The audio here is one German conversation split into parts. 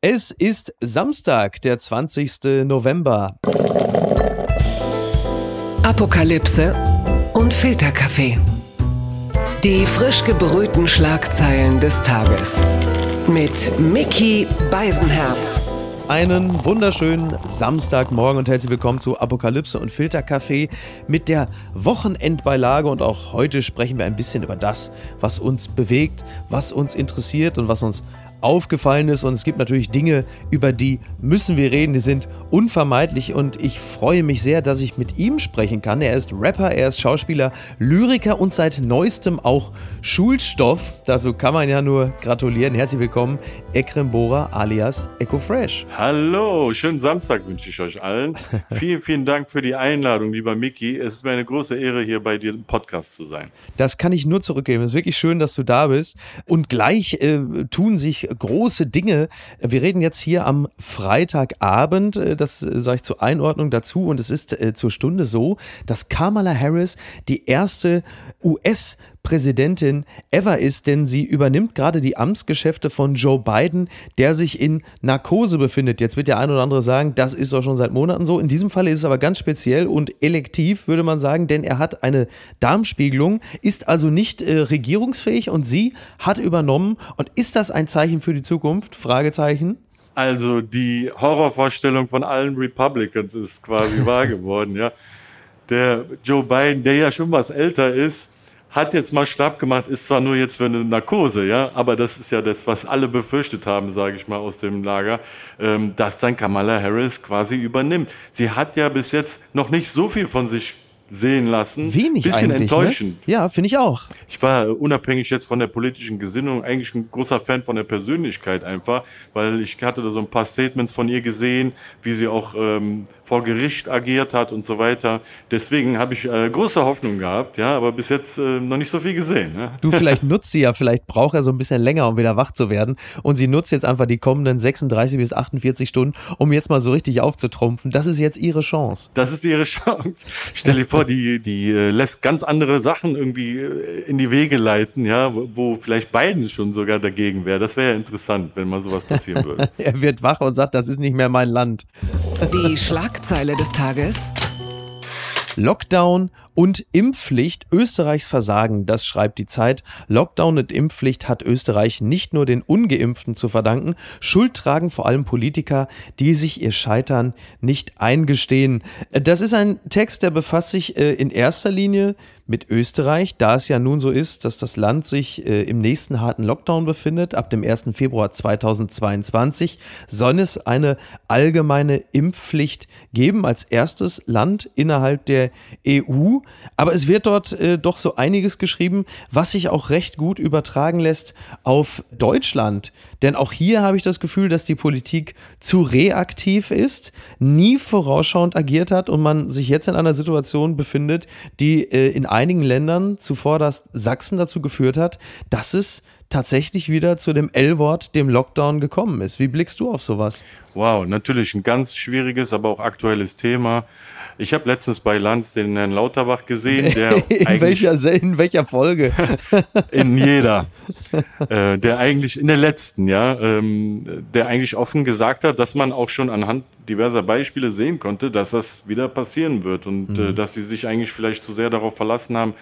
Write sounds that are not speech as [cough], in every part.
Es ist Samstag, der 20. November. Apokalypse und Filterkaffee. Die frisch gebrühten Schlagzeilen des Tages. Mit Mickey Beisenherz. Einen wunderschönen Samstagmorgen und herzlich willkommen zu Apokalypse und Filterkaffee mit der Wochenendbeilage. Und auch heute sprechen wir ein bisschen über das, was uns bewegt, was uns interessiert und was uns aufgefallen ist. Und es gibt natürlich Dinge, über die müssen wir reden, die sind unvermeidlich. Und ich freue mich sehr, dass ich mit ihm sprechen kann. Er ist Rapper, er ist Schauspieler, Lyriker und seit neuestem auch Schulstoff. Dazu kann man ja nur gratulieren. Herzlich willkommen, Ekrem Bora alias Echo Fresh. Hallo, schönen Samstag wünsche ich euch allen. [laughs] vielen, vielen Dank für die Einladung, lieber Mickey. Es ist mir eine große Ehre, hier bei dir im Podcast zu sein. Das kann ich nur zurückgeben. Es ist wirklich schön, dass du da bist. Und gleich äh, tun sich große Dinge. Wir reden jetzt hier am Freitagabend, äh, das äh, sage ich zur Einordnung dazu, und es ist äh, zur Stunde so, dass Kamala Harris die erste US- Präsidentin ever ist, denn sie übernimmt gerade die Amtsgeschäfte von Joe Biden, der sich in Narkose befindet. Jetzt wird der ein oder andere sagen, das ist doch schon seit Monaten so. In diesem Fall ist es aber ganz speziell und elektiv, würde man sagen, denn er hat eine Darmspiegelung, ist also nicht äh, regierungsfähig und sie hat übernommen. Und ist das ein Zeichen für die Zukunft? Fragezeichen. Also die Horrorvorstellung von allen Republicans ist quasi [laughs] wahr geworden, ja. Der Joe Biden, der ja schon was älter ist, hat jetzt mal Stab gemacht, ist zwar nur jetzt für eine Narkose, ja, aber das ist ja das, was alle befürchtet haben, sage ich mal, aus dem Lager, ähm, dass dann Kamala Harris quasi übernimmt. Sie hat ja bis jetzt noch nicht so viel von sich sehen lassen. Wenig Bisschen ne? enttäuschend. Ne? Ja, finde ich auch. Ich war unabhängig jetzt von der politischen Gesinnung eigentlich ein großer Fan von der Persönlichkeit einfach, weil ich hatte da so ein paar Statements von ihr gesehen, wie sie auch ähm, vor Gericht agiert hat und so weiter. Deswegen habe ich äh, große Hoffnung gehabt, ja, aber bis jetzt äh, noch nicht so viel gesehen. Ne? Du, [laughs] vielleicht nutzt sie ja, vielleicht braucht er so ein bisschen länger, um wieder wach zu werden. Und sie nutzt jetzt einfach die kommenden 36 bis 48 Stunden, um jetzt mal so richtig aufzutrumpfen. Das ist jetzt ihre Chance. Das ist ihre Chance. Stell dir vor, vor, die, die äh, lässt ganz andere Sachen irgendwie äh, in die Wege leiten, ja, wo, wo vielleicht Biden schon sogar dagegen wäre. Das wäre ja interessant, wenn mal sowas passieren würde. [laughs] er wird wach und sagt, das ist nicht mehr mein Land. Die Schlagzeile des Tages. Lockdown und Impfpflicht. Österreichs Versagen, das schreibt die Zeit. Lockdown und Impfpflicht hat Österreich nicht nur den Ungeimpften zu verdanken. Schuld tragen vor allem Politiker, die sich ihr Scheitern nicht eingestehen. Das ist ein Text, der befasst sich äh, in erster Linie mit Österreich, da es ja nun so ist, dass das Land sich äh, im nächsten harten Lockdown befindet. Ab dem 1. Februar 2022 soll es eine allgemeine Impfpflicht geben als erstes Land innerhalb der EU. Aber es wird dort äh, doch so einiges geschrieben, was sich auch recht gut übertragen lässt auf Deutschland. Denn auch hier habe ich das Gefühl, dass die Politik zu reaktiv ist, nie vorausschauend agiert hat und man sich jetzt in einer Situation befindet, die äh, in einigen Ländern, zuvor das Sachsen dazu geführt hat, dass es tatsächlich wieder zu dem L-Wort, dem Lockdown gekommen ist. Wie blickst du auf sowas? Wow, natürlich ein ganz schwieriges, aber auch aktuelles Thema. Ich habe letztens bei Lanz den Herrn Lauterbach gesehen, [laughs] der in welcher in welcher Folge? [laughs] in jeder, äh, der eigentlich in der letzten, ja, ähm, der eigentlich offen gesagt hat, dass man auch schon anhand diverser Beispiele sehen konnte, dass das wieder passieren wird und äh, mhm. äh, dass sie sich eigentlich vielleicht zu sehr darauf verlassen haben,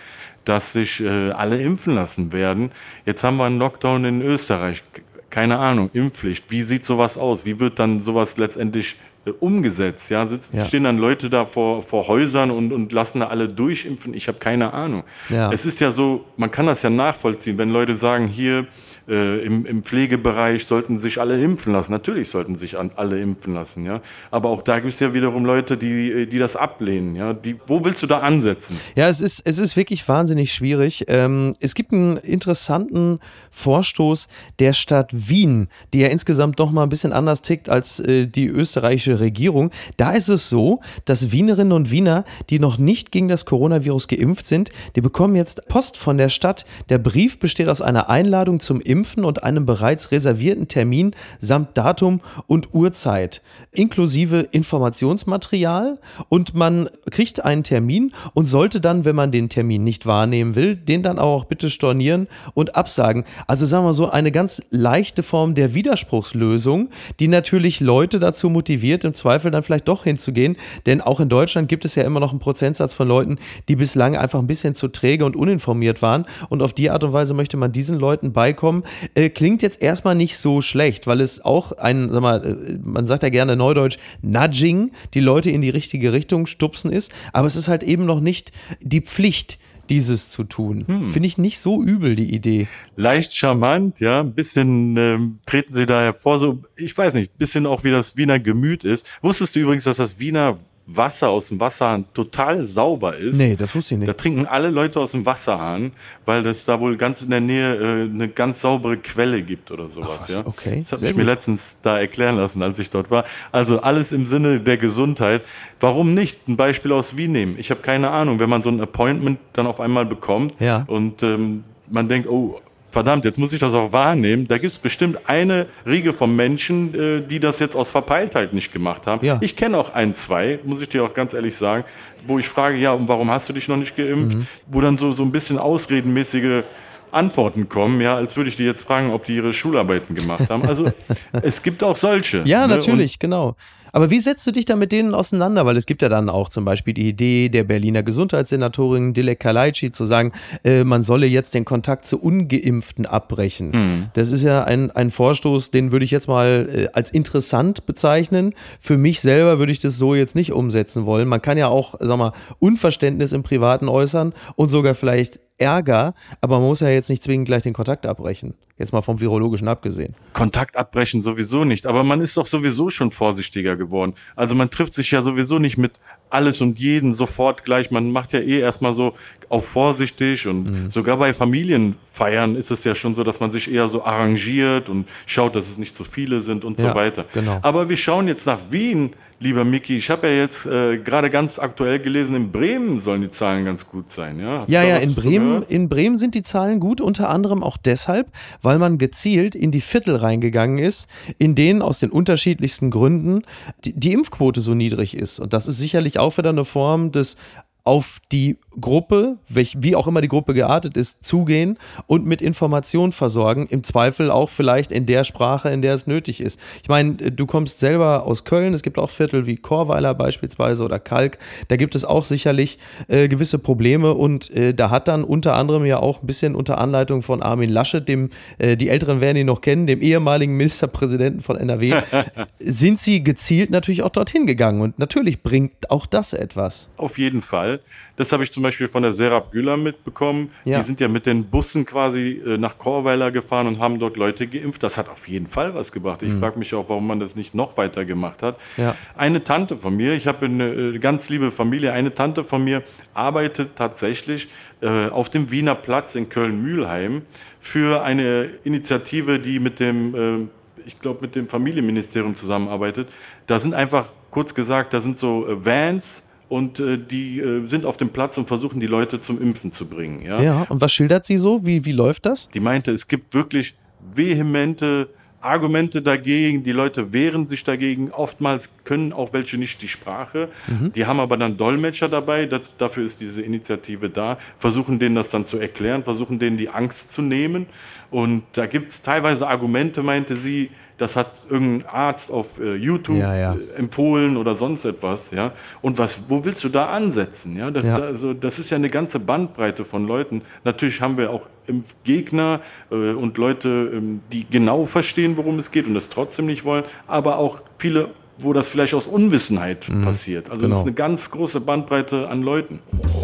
dass sich äh, alle impfen lassen werden. Jetzt haben wir einen Lockdown in Österreich. Keine Ahnung, Impfpflicht. Wie sieht sowas aus? Wie wird dann sowas letztendlich äh, umgesetzt. Ja, sitzen, ja. stehen dann Leute da vor, vor Häusern und, und lassen da alle durchimpfen. Ich habe keine Ahnung. Ja. Es ist ja so, man kann das ja nachvollziehen, wenn Leute sagen, hier äh, im, im Pflegebereich sollten sich alle impfen lassen. Natürlich sollten sich an, alle impfen lassen. Ja, aber auch da gibt es ja wiederum Leute, die, die das ablehnen. Ja, die, wo willst du da ansetzen? Ja, es ist, es ist wirklich wahnsinnig schwierig. Ähm, es gibt einen interessanten Vorstoß der Stadt Wien, die ja insgesamt doch mal ein bisschen anders tickt als äh, die österreichische Regierung. Da ist es so, dass Wienerinnen und Wiener, die noch nicht gegen das Coronavirus geimpft sind, die bekommen jetzt Post von der Stadt. Der Brief besteht aus einer Einladung zum Impfen und einem bereits reservierten Termin samt Datum und Uhrzeit, inklusive Informationsmaterial. Und man kriegt einen Termin und sollte dann, wenn man den Termin nicht wahrnehmen will, den dann auch bitte stornieren und absagen. Also sagen wir so, eine ganz leichte Form der Widerspruchslösung, die natürlich Leute dazu motiviert, im Zweifel dann vielleicht doch hinzugehen. Denn auch in Deutschland gibt es ja immer noch einen Prozentsatz von Leuten, die bislang einfach ein bisschen zu träge und uninformiert waren. Und auf die Art und Weise möchte man diesen Leuten beikommen. Äh, klingt jetzt erstmal nicht so schlecht, weil es auch ein, sag mal, äh, man sagt ja gerne neudeutsch, Nudging, die Leute in die richtige Richtung stupsen ist. Aber es ist halt eben noch nicht die Pflicht, dieses zu tun. Hm. Finde ich nicht so übel, die Idee. Leicht charmant, ja. Ein bisschen ähm, treten sie da hervor, so, ich weiß nicht, bisschen auch wie das Wiener Gemüt ist. Wusstest du übrigens, dass das Wiener Wasser aus dem Wasserhahn total sauber ist. Nee, das wusste ich nicht. Da trinken alle Leute aus dem Wasserhahn, weil es da wohl ganz in der Nähe äh, eine ganz saubere Quelle gibt oder sowas. Ach, ja? Okay. Das habe ich mir letztens da erklären lassen, als ich dort war. Also alles im Sinne der Gesundheit. Warum nicht ein Beispiel aus Wien nehmen? Ich habe keine Ahnung, wenn man so ein Appointment dann auf einmal bekommt ja. und ähm, man denkt, oh, verdammt, jetzt muss ich das auch wahrnehmen. Da gibt es bestimmt eine Riege von Menschen, äh, die das jetzt aus Verpeiltheit nicht gemacht haben. Ja. Ich kenne auch ein, zwei, muss ich dir auch ganz ehrlich sagen, wo ich frage, ja, und warum hast du dich noch nicht geimpft? Mhm. Wo dann so, so ein bisschen ausredenmäßige Antworten kommen, ja, als würde ich die jetzt fragen, ob die ihre Schularbeiten gemacht haben. Also [laughs] es gibt auch solche. Ja, ne? natürlich, und genau. Aber wie setzt du dich da mit denen auseinander? Weil es gibt ja dann auch zum Beispiel die Idee der Berliner Gesundheitssenatorin Dilek Kalaici zu sagen, äh, man solle jetzt den Kontakt zu Ungeimpften abbrechen. Mhm. Das ist ja ein, ein Vorstoß, den würde ich jetzt mal äh, als interessant bezeichnen. Für mich selber würde ich das so jetzt nicht umsetzen wollen. Man kann ja auch, sag mal, Unverständnis im Privaten äußern und sogar vielleicht Ärger, aber man muss ja jetzt nicht zwingend gleich den Kontakt abbrechen. Jetzt mal vom Virologischen abgesehen. Kontakt abbrechen sowieso nicht, aber man ist doch sowieso schon vorsichtiger geworden. Also man trifft sich ja sowieso nicht mit alles und jeden sofort gleich. Man macht ja eh erstmal so auf vorsichtig und mhm. sogar bei Familienfeiern ist es ja schon so, dass man sich eher so arrangiert und schaut, dass es nicht zu viele sind und ja, so weiter. Genau. Aber wir schauen jetzt nach Wien lieber Miki, ich habe ja jetzt äh, gerade ganz aktuell gelesen, in Bremen sollen die Zahlen ganz gut sein. Ja, Hast ja, ja in, Bremen, in Bremen sind die Zahlen gut, unter anderem auch deshalb, weil man gezielt in die Viertel reingegangen ist, in denen aus den unterschiedlichsten Gründen die, die Impfquote so niedrig ist. Und das ist sicherlich auch wieder eine Form des auf die Gruppe, welch, wie auch immer die Gruppe geartet ist, zugehen und mit Informationen versorgen. Im Zweifel auch vielleicht in der Sprache, in der es nötig ist. Ich meine, du kommst selber aus Köln. Es gibt auch Viertel wie Chorweiler beispielsweise oder Kalk. Da gibt es auch sicherlich äh, gewisse Probleme und äh, da hat dann unter anderem ja auch ein bisschen unter Anleitung von Armin Laschet, dem äh, die Älteren werden ihn noch kennen, dem ehemaligen Ministerpräsidenten von NRW, [laughs] sind sie gezielt natürlich auch dorthin gegangen und natürlich bringt auch das etwas. Auf jeden Fall. Das habe ich zum Beispiel von der Serap Güler mitbekommen. Ja. Die sind ja mit den Bussen quasi äh, nach Chorweiler gefahren und haben dort Leute geimpft. Das hat auf jeden Fall was gebracht. Ich mhm. frage mich auch, warum man das nicht noch weiter gemacht hat. Ja. Eine Tante von mir, ich habe eine äh, ganz liebe Familie, eine Tante von mir arbeitet tatsächlich äh, auf dem Wiener Platz in Köln-Mühlheim für eine Initiative, die mit dem ich glaube, mit dem Familienministerium zusammenarbeitet. Da sind einfach, kurz gesagt, da sind so Vans und äh, die äh, sind auf dem Platz und versuchen die Leute zum Impfen zu bringen. Ja, ja und was schildert sie so? Wie, wie läuft das? Die meinte, es gibt wirklich vehemente Argumente dagegen, die Leute wehren sich dagegen. Oftmals können auch welche nicht die Sprache. Mhm. Die haben aber dann Dolmetscher dabei, das, dafür ist diese Initiative da, versuchen denen das dann zu erklären, versuchen denen die Angst zu nehmen. Und da gibt es teilweise Argumente, meinte sie, das hat irgendein Arzt auf äh, YouTube ja, ja. Äh, empfohlen oder sonst etwas, ja. Und was, wo willst du da ansetzen? Ja, das, ja. Da, also, das ist ja eine ganze Bandbreite von Leuten. Natürlich haben wir auch Impfgegner äh, und Leute, ähm, die genau verstehen, worum es geht und das trotzdem nicht wollen, aber auch viele wo das vielleicht aus Unwissenheit mhm, passiert. Also genau. das ist eine ganz große Bandbreite an Leuten.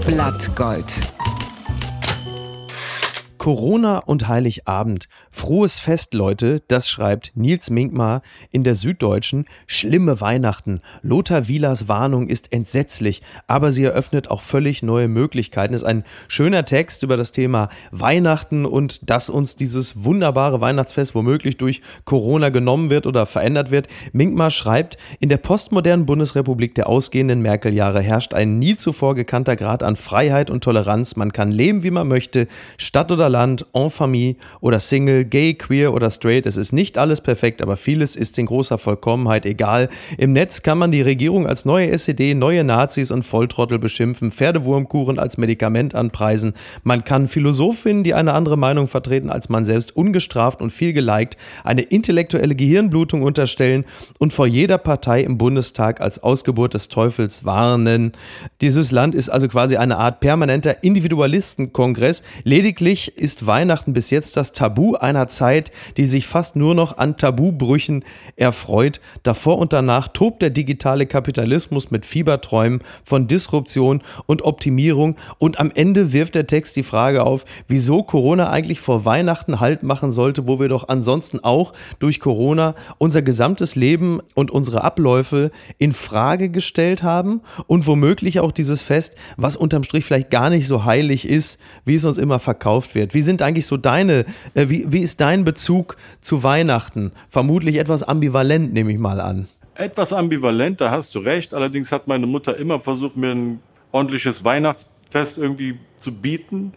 Blattgold. Corona und Heiligabend. Frohes Fest, Leute, das schreibt Nils Minkmar in der Süddeutschen. Schlimme Weihnachten. Lothar Wielers Warnung ist entsetzlich, aber sie eröffnet auch völlig neue Möglichkeiten. Ist ein schöner Text über das Thema Weihnachten und dass uns dieses wunderbare Weihnachtsfest womöglich durch Corona genommen wird oder verändert wird. Minkmar schreibt, in der postmodernen Bundesrepublik der ausgehenden Merkel-Jahre herrscht ein nie zuvor gekannter Grad an Freiheit und Toleranz. Man kann leben, wie man möchte, Stadt oder Land, en famille oder Single, gay, queer oder straight. Es ist nicht alles perfekt, aber vieles ist in großer Vollkommenheit egal. Im Netz kann man die Regierung als neue SED, neue Nazis und Volltrottel beschimpfen, Pferdewurmkuren als Medikament anpreisen. Man kann Philosophinnen, die eine andere Meinung vertreten als man selbst, ungestraft und viel geliked, eine intellektuelle Gehirnblutung unterstellen und vor jeder Partei im Bundestag als Ausgeburt des Teufels warnen. Dieses Land ist also quasi eine Art permanenter Individualistenkongress. Lediglich ist Weihnachten bis jetzt das Tabu einer Zeit, die sich fast nur noch an Tabubrüchen erfreut. Davor und danach tobt der digitale Kapitalismus mit Fieberträumen von Disruption und Optimierung. Und am Ende wirft der Text die Frage auf, wieso Corona eigentlich vor Weihnachten Halt machen sollte, wo wir doch ansonsten auch durch Corona unser gesamtes Leben und unsere Abläufe in Frage gestellt haben und womöglich auch dieses Fest, was unterm Strich vielleicht gar nicht so heilig ist, wie es uns immer verkauft wird. Wie sind eigentlich so deine, äh, wie, wie ist dein Bezug zu Weihnachten? Vermutlich etwas ambivalent, nehme ich mal an. Etwas ambivalent, da hast du recht. Allerdings hat meine Mutter immer versucht, mir ein ordentliches Weihnachtsfest irgendwie zu bieten.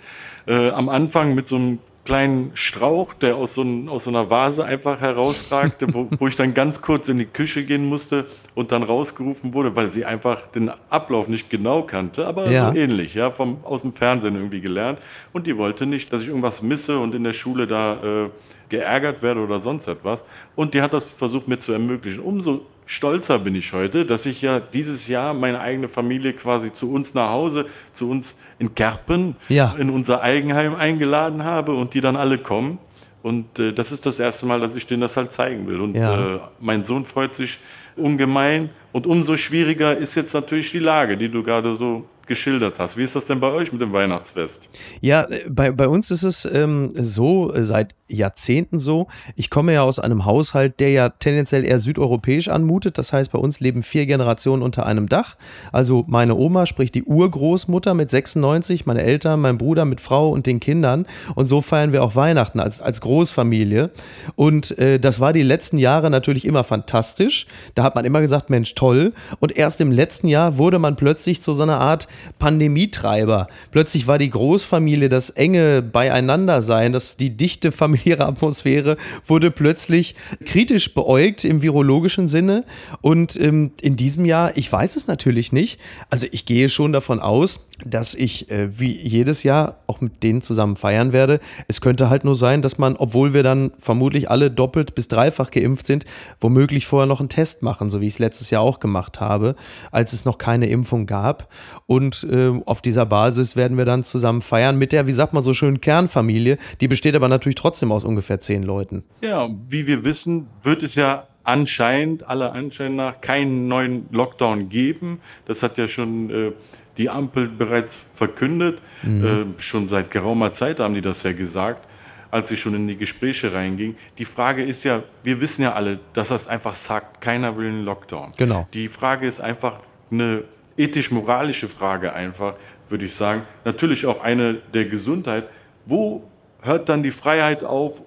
Äh, am Anfang mit so einem kleinen Strauch, der aus so, ein, aus so einer Vase einfach herausragte, wo, wo, ich dann ganz kurz in die Küche gehen musste und dann rausgerufen wurde, weil sie einfach den Ablauf nicht genau kannte, aber ja. so ähnlich, ja, vom, aus dem Fernsehen irgendwie gelernt. Und die wollte nicht, dass ich irgendwas misse und in der Schule da äh, geärgert werde oder sonst etwas. Und die hat das versucht mir zu ermöglichen. Umso stolzer bin ich heute, dass ich ja dieses Jahr meine eigene Familie quasi zu uns nach Hause, zu uns in Kerpen, ja. in unser Eigenheim eingeladen habe und die dann alle kommen. Und äh, das ist das erste Mal, dass ich denen das halt zeigen will. Und ja. äh, mein Sohn freut sich ungemein. Und umso schwieriger ist jetzt natürlich die Lage, die du gerade so geschildert hast. Wie ist das denn bei euch mit dem Weihnachtsfest? Ja, bei, bei uns ist es ähm, so, äh, seit Jahrzehnten so. Ich komme ja aus einem Haushalt, der ja tendenziell eher südeuropäisch anmutet. Das heißt, bei uns leben vier Generationen unter einem Dach. Also meine Oma, sprich die Urgroßmutter mit 96, meine Eltern, mein Bruder mit Frau und den Kindern. Und so feiern wir auch Weihnachten als, als Großfamilie. Und äh, das war die letzten Jahre natürlich immer fantastisch. Da hat man immer gesagt, Mensch, toll. Und erst im letzten Jahr wurde man plötzlich zu so einer Art Pandemietreiber. Plötzlich war die Großfamilie, das enge Beieinandersein, das, die dichte familiäre Atmosphäre wurde plötzlich kritisch beäugt im virologischen Sinne. Und ähm, in diesem Jahr, ich weiß es natürlich nicht, also ich gehe schon davon aus, dass ich äh, wie jedes Jahr auch mit denen zusammen feiern werde. Es könnte halt nur sein, dass man, obwohl wir dann vermutlich alle doppelt bis dreifach geimpft sind, womöglich vorher noch einen Test machen, so wie ich es letztes Jahr auch gemacht habe, als es noch keine Impfung gab. Und äh, auf dieser Basis werden wir dann zusammen feiern mit der, wie sagt man so schön, Kernfamilie. Die besteht aber natürlich trotzdem aus ungefähr zehn Leuten. Ja, wie wir wissen, wird es ja anscheinend, aller Anschein nach, keinen neuen Lockdown geben. Das hat ja schon äh, die Ampel bereits verkündet. Mhm. Äh, schon seit geraumer Zeit haben die das ja gesagt, als sie schon in die Gespräche reinging. Die Frage ist ja, wir wissen ja alle, dass das einfach sagt, keiner will einen Lockdown. Genau. Die Frage ist einfach eine ethisch-moralische Frage einfach, würde ich sagen. Natürlich auch eine der Gesundheit. Wo hört dann die Freiheit auf?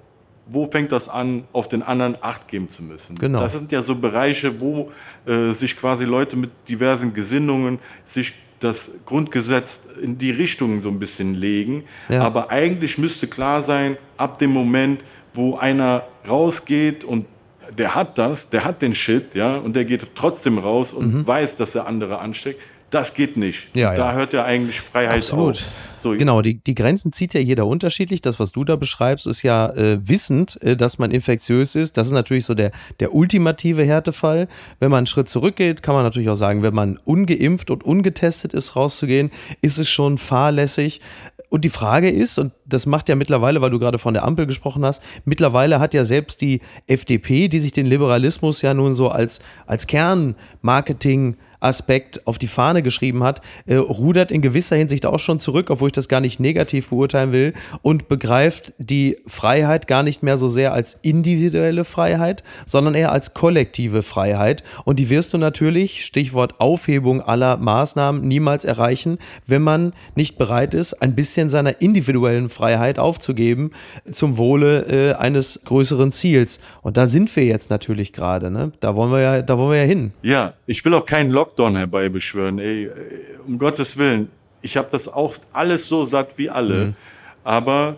Wo fängt das an, auf den anderen Acht geben zu müssen? Genau. Das sind ja so Bereiche, wo äh, sich quasi Leute mit diversen Gesinnungen sich das Grundgesetz in die Richtung so ein bisschen legen. Ja. Aber eigentlich müsste klar sein, ab dem Moment, wo einer rausgeht und der hat das, der hat den Shit, ja, und der geht trotzdem raus und mhm. weiß, dass er andere ansteckt. Das geht nicht. Ja, da ja. hört ja eigentlich Freiheit Absolut. auf. So. Genau, die, die Grenzen zieht ja jeder unterschiedlich. Das, was du da beschreibst, ist ja äh, wissend, äh, dass man infektiös ist. Das ist natürlich so der, der ultimative Härtefall. Wenn man einen Schritt zurückgeht, kann man natürlich auch sagen, wenn man ungeimpft und ungetestet ist, rauszugehen, ist es schon fahrlässig. Und die Frage ist, und das macht ja mittlerweile, weil du gerade von der Ampel gesprochen hast, mittlerweile hat ja selbst die FDP, die sich den Liberalismus ja nun so als, als Kernmarketing Aspekt auf die Fahne geschrieben hat, äh, rudert in gewisser Hinsicht auch schon zurück, obwohl ich das gar nicht negativ beurteilen will, und begreift die Freiheit gar nicht mehr so sehr als individuelle Freiheit, sondern eher als kollektive Freiheit. Und die wirst du natürlich, Stichwort Aufhebung aller Maßnahmen, niemals erreichen, wenn man nicht bereit ist, ein bisschen seiner individuellen Freiheit aufzugeben zum Wohle äh, eines größeren Ziels. Und da sind wir jetzt natürlich gerade. Ne? Da wollen wir ja, da wollen wir ja hin. Ja, ich will auch keinen Lockdown herbeibeschwören. Ey, um Gottes Willen. Ich habe das auch alles so satt wie alle. Mhm. Aber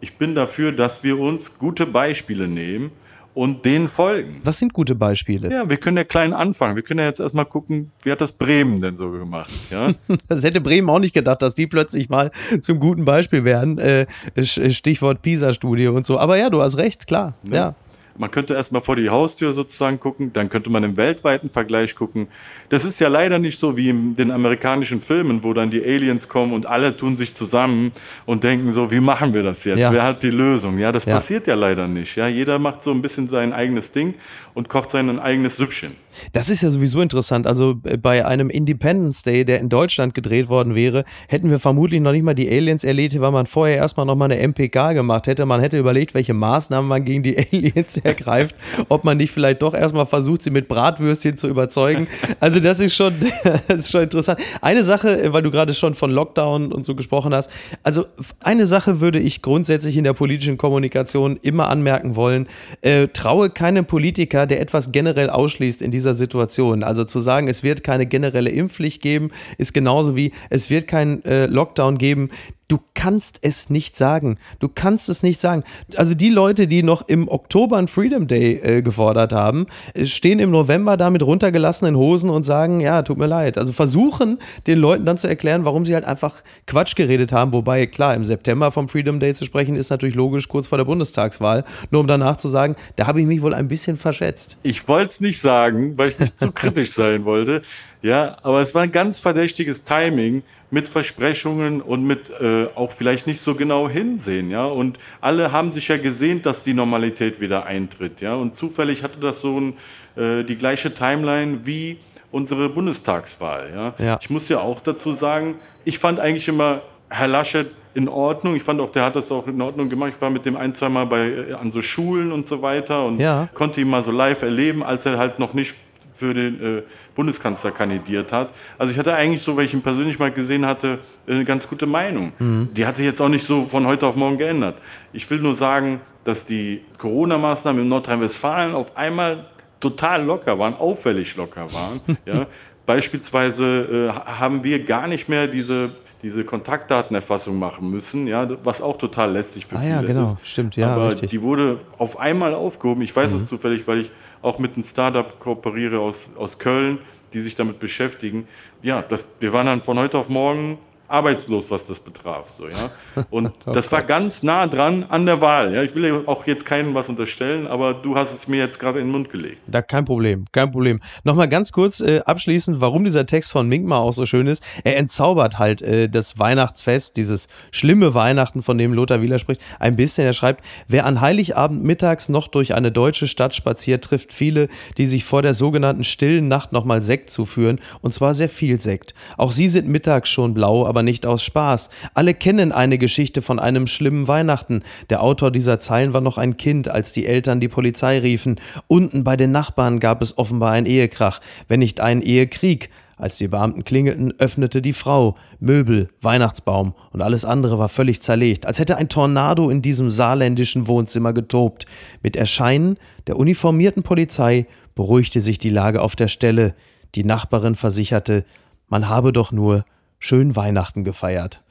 ich bin dafür, dass wir uns gute Beispiele nehmen und denen folgen. Was sind gute Beispiele? Ja, wir können ja klein anfangen. Wir können ja jetzt erstmal gucken, wie hat das Bremen denn so gemacht? Ja? [laughs] das hätte Bremen auch nicht gedacht, dass die plötzlich mal zum guten Beispiel werden. Äh, Stichwort PISA-Studie und so. Aber ja, du hast recht, klar. ja. ja. Man könnte erstmal vor die Haustür sozusagen gucken, dann könnte man im weltweiten Vergleich gucken. Das ist ja leider nicht so wie in den amerikanischen Filmen, wo dann die Aliens kommen und alle tun sich zusammen und denken so, wie machen wir das jetzt? Ja. Wer hat die Lösung? Ja, das ja. passiert ja leider nicht. Ja, jeder macht so ein bisschen sein eigenes Ding und kocht sein eigenes Süppchen. Das ist ja sowieso interessant. Also äh, bei einem Independence Day, der in Deutschland gedreht worden wäre, hätten wir vermutlich noch nicht mal die Aliens erlebt, weil man vorher erstmal noch mal eine MPK gemacht hätte. Man hätte überlegt, welche Maßnahmen man gegen die [laughs] Aliens ergreift, ob man nicht vielleicht doch erstmal versucht, sie mit Bratwürstchen zu überzeugen. Also das ist schon, [laughs] das ist schon interessant. Eine Sache, äh, weil du gerade schon von Lockdown und so gesprochen hast. Also eine Sache würde ich grundsätzlich in der politischen Kommunikation immer anmerken wollen. Äh, traue keinem Politiker, der etwas generell ausschließt in dieser Situation. Also zu sagen, es wird keine generelle Impfpflicht geben, ist genauso wie es wird keinen äh, Lockdown geben. Du kannst es nicht sagen. Du kannst es nicht sagen. Also die Leute, die noch im Oktober einen Freedom Day äh, gefordert haben, äh, stehen im November da mit runtergelassenen Hosen und sagen, ja, tut mir leid. Also versuchen den Leuten dann zu erklären, warum sie halt einfach Quatsch geredet haben. Wobei, klar, im September vom Freedom Day zu sprechen, ist natürlich logisch kurz vor der Bundestagswahl. Nur um danach zu sagen, da habe ich mich wohl ein bisschen verschätzt. Ich wollte es nicht sagen, weil ich nicht zu kritisch [laughs] sein wollte. Ja, aber es war ein ganz verdächtiges Timing mit Versprechungen und mit äh, auch vielleicht nicht so genau hinsehen, ja. Und alle haben sich ja gesehnt, dass die Normalität wieder eintritt, ja. Und zufällig hatte das so ein, äh, die gleiche Timeline wie unsere Bundestagswahl, ja? ja. Ich muss ja auch dazu sagen, ich fand eigentlich immer Herr Laschet in Ordnung. Ich fand auch, der hat das auch in Ordnung gemacht. Ich war mit dem ein, zwei Mal bei, äh, an so Schulen und so weiter und ja. konnte ihn mal so live erleben, als er halt noch nicht für den äh, Bundeskanzler kandidiert hat. Also ich hatte eigentlich so, weil ich ihn persönlich mal gesehen hatte, eine ganz gute Meinung. Mhm. Die hat sich jetzt auch nicht so von heute auf morgen geändert. Ich will nur sagen, dass die Corona-Maßnahmen in Nordrhein-Westfalen auf einmal total locker waren, auffällig locker waren. [laughs] ja. Beispielsweise äh, haben wir gar nicht mehr diese diese Kontaktdatenerfassung machen müssen, ja, was auch total lästig für ah, viele ja, genau. ist. Stimmt, ja, Aber richtig. die wurde auf einmal aufgehoben. Ich weiß es mhm. zufällig, weil ich auch mit einem Startup kooperiere aus, aus Köln, die sich damit beschäftigen. Ja, das, wir waren dann von heute auf morgen arbeitslos, was das betraf. So, ja? [laughs] Und das war ganz nah dran an der Wahl. Ja? Ich will ja auch jetzt keinem was unterstellen, aber du hast es mir jetzt gerade in den Mund gelegt. Da kein Problem, kein Problem. Nochmal ganz kurz äh, abschließend, warum dieser Text von Minkma auch so schön ist. Er entzaubert halt äh, das Weihnachtsfest, dieses schlimme Weihnachten, von dem Lothar Wieler spricht, ein bisschen. Er schreibt, wer an Heiligabend mittags noch durch eine deutsche Stadt spaziert, trifft viele, die sich vor der sogenannten stillen Nacht nochmal Sekt zuführen, und zwar sehr viel Sekt. Auch sie sind mittags schon blau, aber aber nicht aus Spaß. Alle kennen eine Geschichte von einem schlimmen Weihnachten. Der Autor dieser Zeilen war noch ein Kind, als die Eltern die Polizei riefen. Unten bei den Nachbarn gab es offenbar einen Ehekrach, wenn nicht einen Ehekrieg. Als die Beamten klingelten, öffnete die Frau. Möbel, Weihnachtsbaum und alles andere war völlig zerlegt, als hätte ein Tornado in diesem saarländischen Wohnzimmer getobt. Mit Erscheinen der uniformierten Polizei beruhigte sich die Lage auf der Stelle. Die Nachbarin versicherte, man habe doch nur schön Weihnachten gefeiert.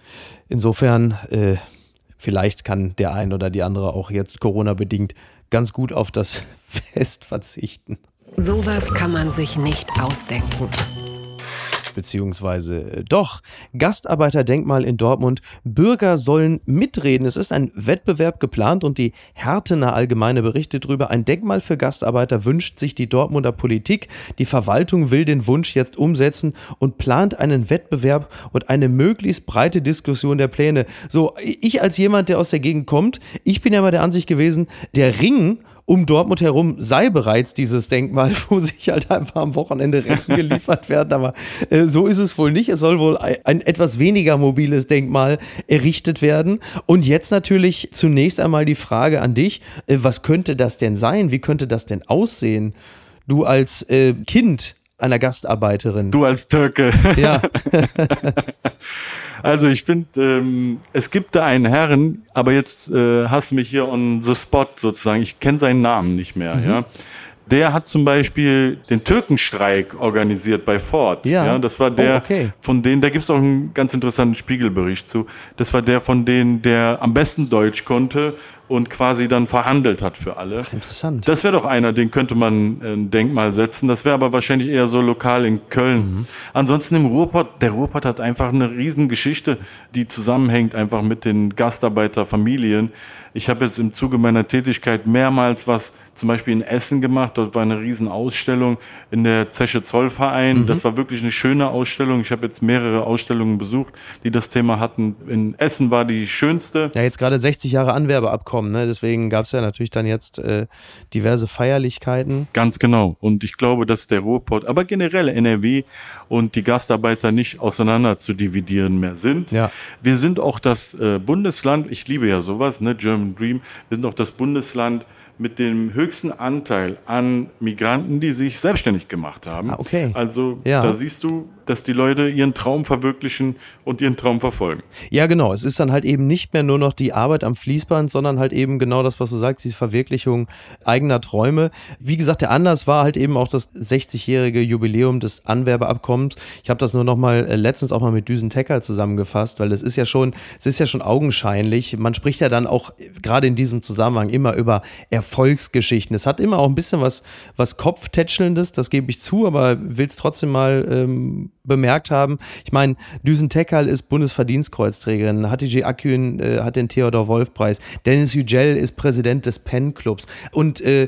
Insofern, äh, vielleicht kann der ein oder die andere auch jetzt Corona-bedingt ganz gut auf das [laughs] Fest verzichten. Sowas kann man sich nicht ausdenken beziehungsweise äh, doch. Gastarbeiterdenkmal in Dortmund. Bürger sollen mitreden. Es ist ein Wettbewerb geplant und die Härtener Allgemeine berichtet darüber. Ein Denkmal für Gastarbeiter wünscht sich die Dortmunder Politik. Die Verwaltung will den Wunsch jetzt umsetzen und plant einen Wettbewerb und eine möglichst breite Diskussion der Pläne. So, ich als jemand, der aus der Gegend kommt, ich bin ja mal der Ansicht gewesen, der Ring um Dortmund herum sei bereits dieses Denkmal, [laughs] wo sich halt einfach am Wochenende Rechen geliefert [laughs] werden. Aber äh, so ist es wohl nicht. Es soll wohl ein, ein etwas weniger mobiles Denkmal errichtet werden. Und jetzt natürlich zunächst einmal die Frage an dich, äh, was könnte das denn sein? Wie könnte das denn aussehen? Du als äh, Kind einer Gastarbeiterin. Du als Türke. [laughs] Ja. [laughs] also ich finde, ähm, es gibt da einen Herrn, aber jetzt äh, hast du mich hier on the spot sozusagen. Ich kenne seinen Namen nicht mehr. Mhm. Ja. Der hat zum Beispiel den Türkenstreik organisiert bei Ford. Ja. ja das war der, oh, okay. von denen, da gibt es auch einen ganz interessanten Spiegelbericht zu. Das war der von denen, der am besten Deutsch konnte und quasi dann verhandelt hat für alle. Ach, interessant. Das wäre doch einer, den könnte man äh, ein Denkmal setzen. Das wäre aber wahrscheinlich eher so lokal in Köln. Mhm. Ansonsten im Ruhrpott, der Ruhrpott hat einfach eine Riesengeschichte, die zusammenhängt einfach mit den Gastarbeiterfamilien. Ich habe jetzt im Zuge meiner Tätigkeit mehrmals was zum Beispiel in Essen gemacht. Dort war eine Riesenausstellung in der Zeche Zollverein. Mhm. Das war wirklich eine schöne Ausstellung. Ich habe jetzt mehrere Ausstellungen besucht, die das Thema hatten. In Essen war die schönste. Ja, jetzt gerade 60 Jahre Anwerbeabkommen. Ne? Deswegen gab es ja natürlich dann jetzt äh, diverse Feierlichkeiten. Ganz genau. Und ich glaube, dass der Ruhrpott, aber generell NRW und die Gastarbeiter nicht auseinander zu dividieren mehr sind. Ja. Wir sind auch das äh, Bundesland, ich liebe ja sowas, ne, German Dream, wir sind auch das Bundesland, mit dem höchsten Anteil an Migranten, die sich selbstständig gemacht haben. Ah, okay. Also ja. da siehst du, dass die Leute ihren Traum verwirklichen und ihren Traum verfolgen. Ja, genau. Es ist dann halt eben nicht mehr nur noch die Arbeit am Fließband, sondern halt eben genau das, was du sagst, die Verwirklichung eigener Träume. Wie gesagt, der Anlass war halt eben auch das 60-jährige Jubiläum des Anwerbeabkommens. Ich habe das nur noch mal äh, letztens auch mal mit Düsen Tecker zusammengefasst, weil es ist ja schon, es ist ja schon augenscheinlich. Man spricht ja dann auch gerade in diesem Zusammenhang immer über Erfolg Erfolgsgeschichten. Es hat immer auch ein bisschen was, was Kopftätschelndes, das gebe ich zu, aber will es trotzdem mal ähm, bemerkt haben. Ich meine, Düsen Tekal ist Bundesverdienstkreuzträgerin, Hatice Akün äh, hat den Theodor-Wolf-Preis, Dennis Yücel ist Präsident des PEN-Clubs und äh,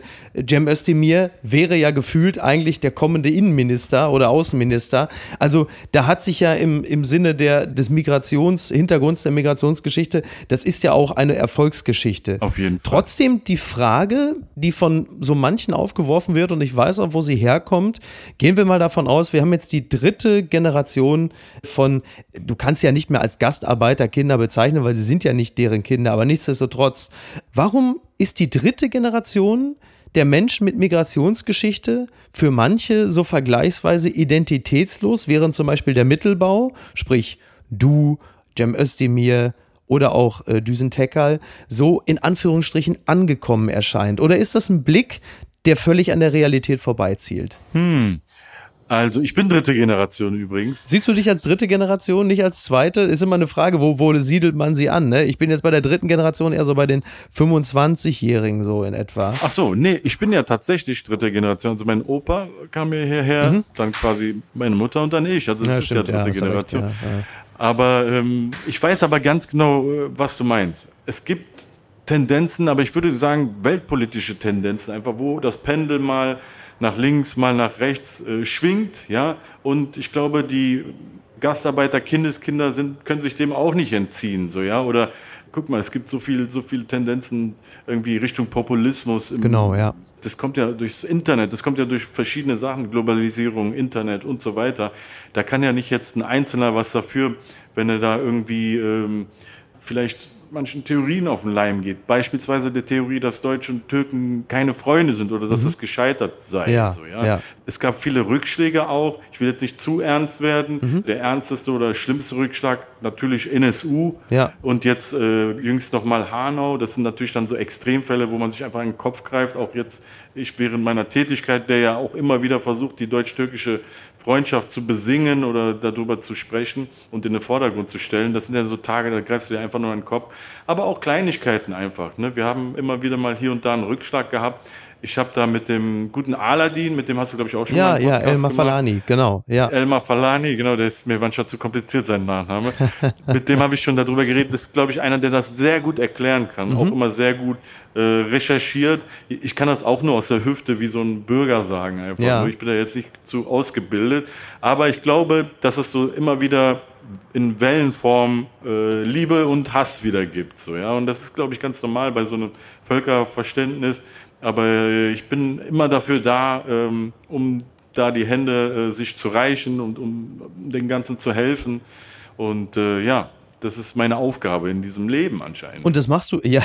Cem Özdemir wäre ja gefühlt eigentlich der kommende Innenminister oder Außenminister. Also da hat sich ja im, im Sinne der, des Migrationshintergrunds, der Migrationsgeschichte, das ist ja auch eine Erfolgsgeschichte. Auf jeden Fall. Trotzdem die Frage, die von so manchen aufgeworfen wird und ich weiß auch, wo sie herkommt, gehen wir mal davon aus, wir haben jetzt die dritte Generation von, du kannst ja nicht mehr als Gastarbeiter Kinder bezeichnen, weil sie sind ja nicht deren Kinder, aber nichtsdestotrotz, warum ist die dritte Generation der Menschen mit Migrationsgeschichte für manche so vergleichsweise identitätslos, während zum Beispiel der Mittelbau, sprich du, Cem Özdemir oder auch äh, Düsen Tekal, so in Anführungsstrichen angekommen erscheint? Oder ist das ein Blick, der völlig an der Realität vorbeizielt? Hm. Also ich bin dritte Generation übrigens. Siehst du dich als dritte Generation, nicht als zweite? Ist immer eine Frage, wo, wo siedelt man sie an? Ne? Ich bin jetzt bei der dritten Generation eher so bei den 25-Jährigen so in etwa. Ach so, nee, ich bin ja tatsächlich dritte Generation. Also mein Opa kam mir hierher, mhm. dann quasi meine Mutter und dann ich. Also das ja, ist stimmt, ja dritte ja, Generation. Recht, ja, aber ähm, ich weiß aber ganz genau, äh, was du meinst. Es gibt Tendenzen, aber ich würde sagen weltpolitische Tendenzen, einfach wo das Pendel mal nach links, mal nach rechts äh, schwingt, ja. Und ich glaube, die Gastarbeiter, Kindeskinder sind, können sich dem auch nicht entziehen, so, ja. Oder guck mal, es gibt so viel, so viele Tendenzen irgendwie Richtung Populismus. Genau, ja. Das kommt ja durchs Internet, das kommt ja durch verschiedene Sachen, Globalisierung, Internet und so weiter. Da kann ja nicht jetzt ein Einzelner was dafür, wenn er da irgendwie ähm, vielleicht manchen Theorien auf den Leim geht. Beispielsweise der Theorie, dass Deutsche und Türken keine Freunde sind oder dass mhm. es gescheitert sei. Ja, so, ja? ja? Es gab viele Rückschläge auch. Ich will jetzt nicht zu ernst werden. Mhm. Der ernsteste oder schlimmste Rückschlag natürlich NSU ja. und jetzt äh, jüngst nochmal Hanau. Das sind natürlich dann so Extremfälle, wo man sich einfach in den Kopf greift. Auch jetzt ich während meiner Tätigkeit, der ja auch immer wieder versucht, die deutsch-türkische Freundschaft zu besingen oder darüber zu sprechen und in den Vordergrund zu stellen. Das sind ja so Tage, da greifst du dir einfach nur in den Kopf. Aber auch Kleinigkeiten einfach. Ne? Wir haben immer wieder mal hier und da einen Rückschlag gehabt. Ich habe da mit dem guten Aladdin, mit dem hast du, glaube ich, auch schon ja, mal einen Podcast Ja, Elmar gemacht. Falani, genau. Ja. Elmar Falani, genau, der ist mir manchmal zu kompliziert, sein Nachname. [laughs] mit dem habe ich schon darüber geredet. Das ist, glaube ich, einer, der das sehr gut erklären kann. Mhm. Auch immer sehr gut äh, recherchiert. Ich kann das auch nur aus der Hüfte wie so ein Bürger sagen. Einfach. Ja. Ich bin da jetzt nicht zu ausgebildet. Aber ich glaube, dass es so immer wieder in Wellenform äh, Liebe und Hass wieder gibt. So, ja? Und das ist, glaube ich, ganz normal bei so einem Völkerverständnis aber ich bin immer dafür da, ähm, um da die Hände äh, sich zu reichen und um den Ganzen zu helfen. Und äh, ja, das ist meine Aufgabe in diesem Leben anscheinend. Und das machst du, ja,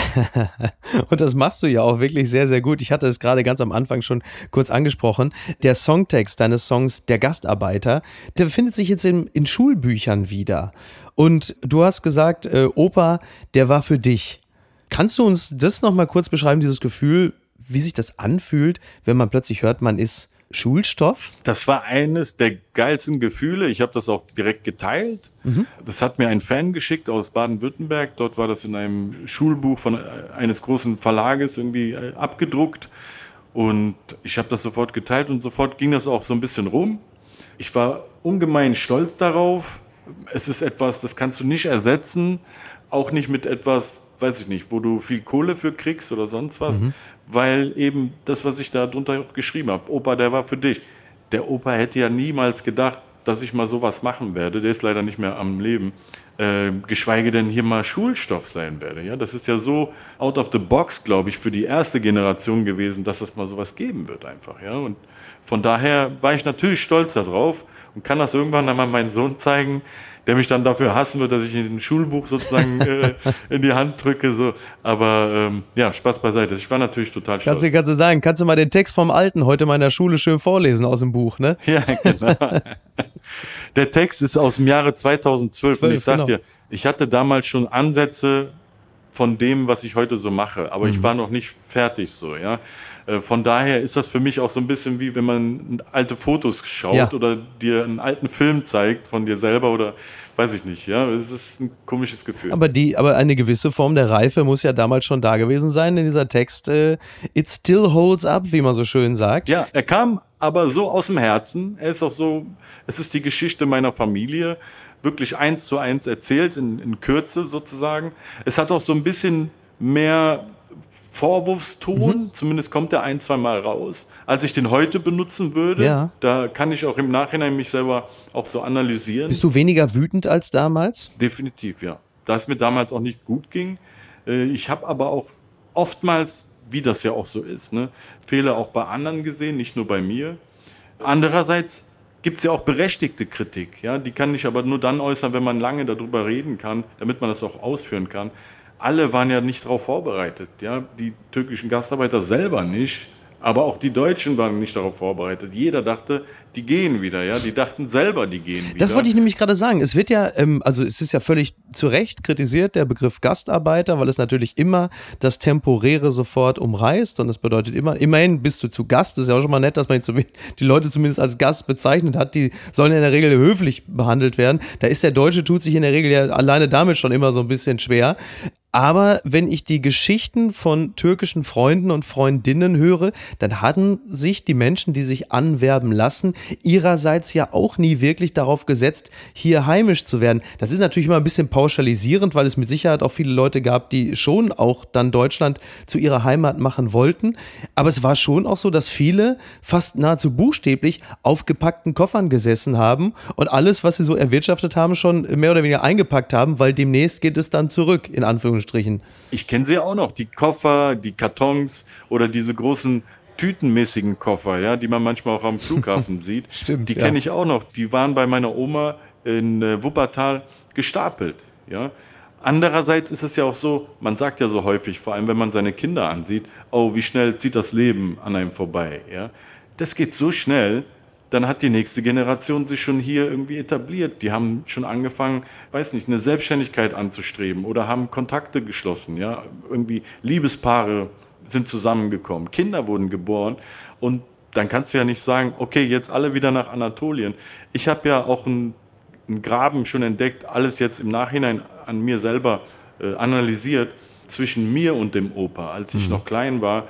[laughs] und das machst du ja auch wirklich sehr, sehr gut. Ich hatte es gerade ganz am Anfang schon kurz angesprochen. Der Songtext deines Songs Der Gastarbeiter, der findet sich jetzt in, in Schulbüchern wieder. Und du hast gesagt, äh, Opa, der war für dich. Kannst du uns das nochmal kurz beschreiben, dieses Gefühl, wie sich das anfühlt, wenn man plötzlich hört, man ist Schulstoff? Das war eines der geilsten Gefühle. Ich habe das auch direkt geteilt. Mhm. Das hat mir ein Fan geschickt aus Baden-Württemberg. Dort war das in einem Schulbuch von äh, eines großen Verlages irgendwie äh, abgedruckt. Und ich habe das sofort geteilt und sofort ging das auch so ein bisschen rum. Ich war ungemein stolz darauf. Es ist etwas, das kannst du nicht ersetzen. Auch nicht mit etwas, weiß ich nicht, wo du viel Kohle für kriegst oder sonst was, mhm. Weil eben das, was ich da drunter auch geschrieben habe, Opa, der war für dich. Der Opa hätte ja niemals gedacht, dass ich mal sowas machen werde. Der ist leider nicht mehr am Leben. Äh, geschweige denn hier mal Schulstoff sein werde. Ja, das ist ja so out of the box, glaube ich, für die erste Generation gewesen, dass es mal sowas geben wird einfach. Ja, und von daher war ich natürlich stolz darauf und kann das irgendwann einmal meinem Sohn zeigen, der mich dann dafür hassen wird, dass ich ein Schulbuch sozusagen [laughs] äh, in die Hand drücke. So. Aber ähm, ja, Spaß beiseite. Ich war natürlich total stolz. Kannst du, kannst du sagen, kannst du mal den Text vom Alten heute mal in der Schule schön vorlesen aus dem Buch, ne? Ja, genau. [laughs] der Text ist aus dem Jahre 2012 12, und ich sag genau. dir, ich hatte damals schon Ansätze von dem, was ich heute so mache, aber mhm. ich war noch nicht fertig so, ja. Äh, von daher ist das für mich auch so ein bisschen wie, wenn man alte Fotos schaut ja. oder dir einen alten Film zeigt von dir selber oder weiß ich nicht, ja. Es ist ein komisches Gefühl. Aber, die, aber eine gewisse Form der Reife muss ja damals schon da gewesen sein in dieser Text. Äh, It still holds up, wie man so schön sagt. Ja, er kam aber so aus dem Herzen. Er ist auch so, es ist die Geschichte meiner Familie wirklich eins zu eins erzählt, in, in Kürze sozusagen. Es hat auch so ein bisschen mehr Vorwurfston, mhm. zumindest kommt er ein, zwei Mal raus, als ich den heute benutzen würde. Ja. Da kann ich auch im Nachhinein mich selber auch so analysieren. Bist du weniger wütend als damals? Definitiv, ja. Da es mir damals auch nicht gut ging. Äh, ich habe aber auch oftmals, wie das ja auch so ist, ne, Fehler auch bei anderen gesehen, nicht nur bei mir. Andererseits gibt es ja auch berechtigte Kritik. Ja? Die kann ich aber nur dann äußern, wenn man lange darüber reden kann, damit man das auch ausführen kann alle waren ja nicht darauf vorbereitet. Ja? Die türkischen Gastarbeiter selber nicht. Aber auch die Deutschen waren nicht darauf vorbereitet. Jeder dachte, die gehen wieder, ja. Die dachten selber, die gehen wieder. Das wollte ich nämlich gerade sagen. Es wird ja, ähm, also es ist ja völlig zu Recht kritisiert, der Begriff Gastarbeiter, weil es natürlich immer das Temporäre sofort umreißt. Und das bedeutet immer, immerhin bist du zu Gast. Das ist ja auch schon mal nett, dass man die Leute zumindest als Gast bezeichnet hat. Die sollen in der Regel höflich behandelt werden. Da ist der Deutsche, tut sich in der Regel ja alleine damit schon immer so ein bisschen schwer. Aber wenn ich die Geschichten von türkischen Freunden und Freundinnen höre, dann hatten sich die Menschen, die sich anwerben lassen, ihrerseits ja auch nie wirklich darauf gesetzt, hier heimisch zu werden. Das ist natürlich immer ein bisschen pauschalisierend, weil es mit Sicherheit auch viele Leute gab, die schon auch dann Deutschland zu ihrer Heimat machen wollten. Aber es war schon auch so, dass viele fast nahezu buchstäblich auf gepackten Koffern gesessen haben und alles, was sie so erwirtschaftet haben, schon mehr oder weniger eingepackt haben, weil demnächst geht es dann zurück, in Anführungsstrichen. Ich kenne sie auch noch, die Koffer, die Kartons oder diese großen tütenmäßigen Koffer, ja, die man manchmal auch am Flughafen [laughs] sieht. Stimmt. Die ja. kenne ich auch noch. Die waren bei meiner Oma in äh, Wuppertal gestapelt, ja. Andererseits ist es ja auch so, man sagt ja so häufig, vor allem wenn man seine Kinder ansieht, oh, wie schnell zieht das Leben an einem vorbei, ja. Das geht so schnell, dann hat die nächste Generation sich schon hier irgendwie etabliert. Die haben schon angefangen, weiß nicht, eine Selbstständigkeit anzustreben oder haben Kontakte geschlossen. Ja, irgendwie Liebespaare sind zusammengekommen, Kinder wurden geboren und dann kannst du ja nicht sagen, okay, jetzt alle wieder nach Anatolien. Ich habe ja auch einen, einen, Graben schon entdeckt, alles jetzt im Nachhinein an mir selber äh, analysiert zwischen mir und dem Opa, als ich mhm. noch klein war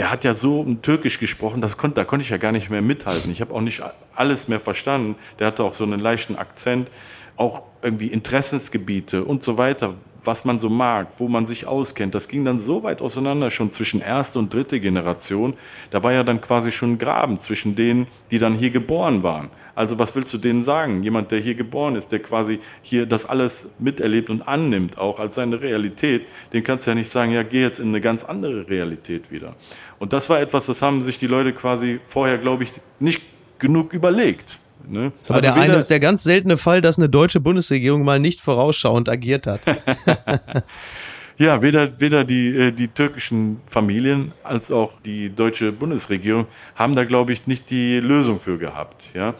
der hat ja so Türkisch gesprochen, das konnte, da konnte ich ja gar nicht mehr mithalten. Ich habe auch nicht alles mehr verstanden. Der hatte auch so einen leichten Akzent, auch irgendwie Interessensgebiete und so weiter, was man so mag, wo man sich auskennt. Das ging dann so weit auseinander, schon zwischen erste und dritte Generation. Da war ja dann quasi schon ein Graben zwischen denen, die dann hier geboren waren. Also was willst du denen sagen? Jemand, der hier geboren ist, der quasi hier das alles miterlebt und annimmt, auch als seine Realität, den kannst du ja nicht sagen, ja, geh jetzt in eine ganz andere Realität wieder. Und das war etwas, das haben sich die Leute quasi vorher, glaube ich, nicht genug überlegt. Ne? Aber also der eine ist der ganz seltene Fall, dass eine deutsche Bundesregierung mal nicht vorausschauend agiert hat. [laughs] [laughs] ja, weder, weder die, äh, die türkischen Familien als auch die deutsche Bundesregierung haben da, glaube ich, nicht die Lösung für gehabt. Ja?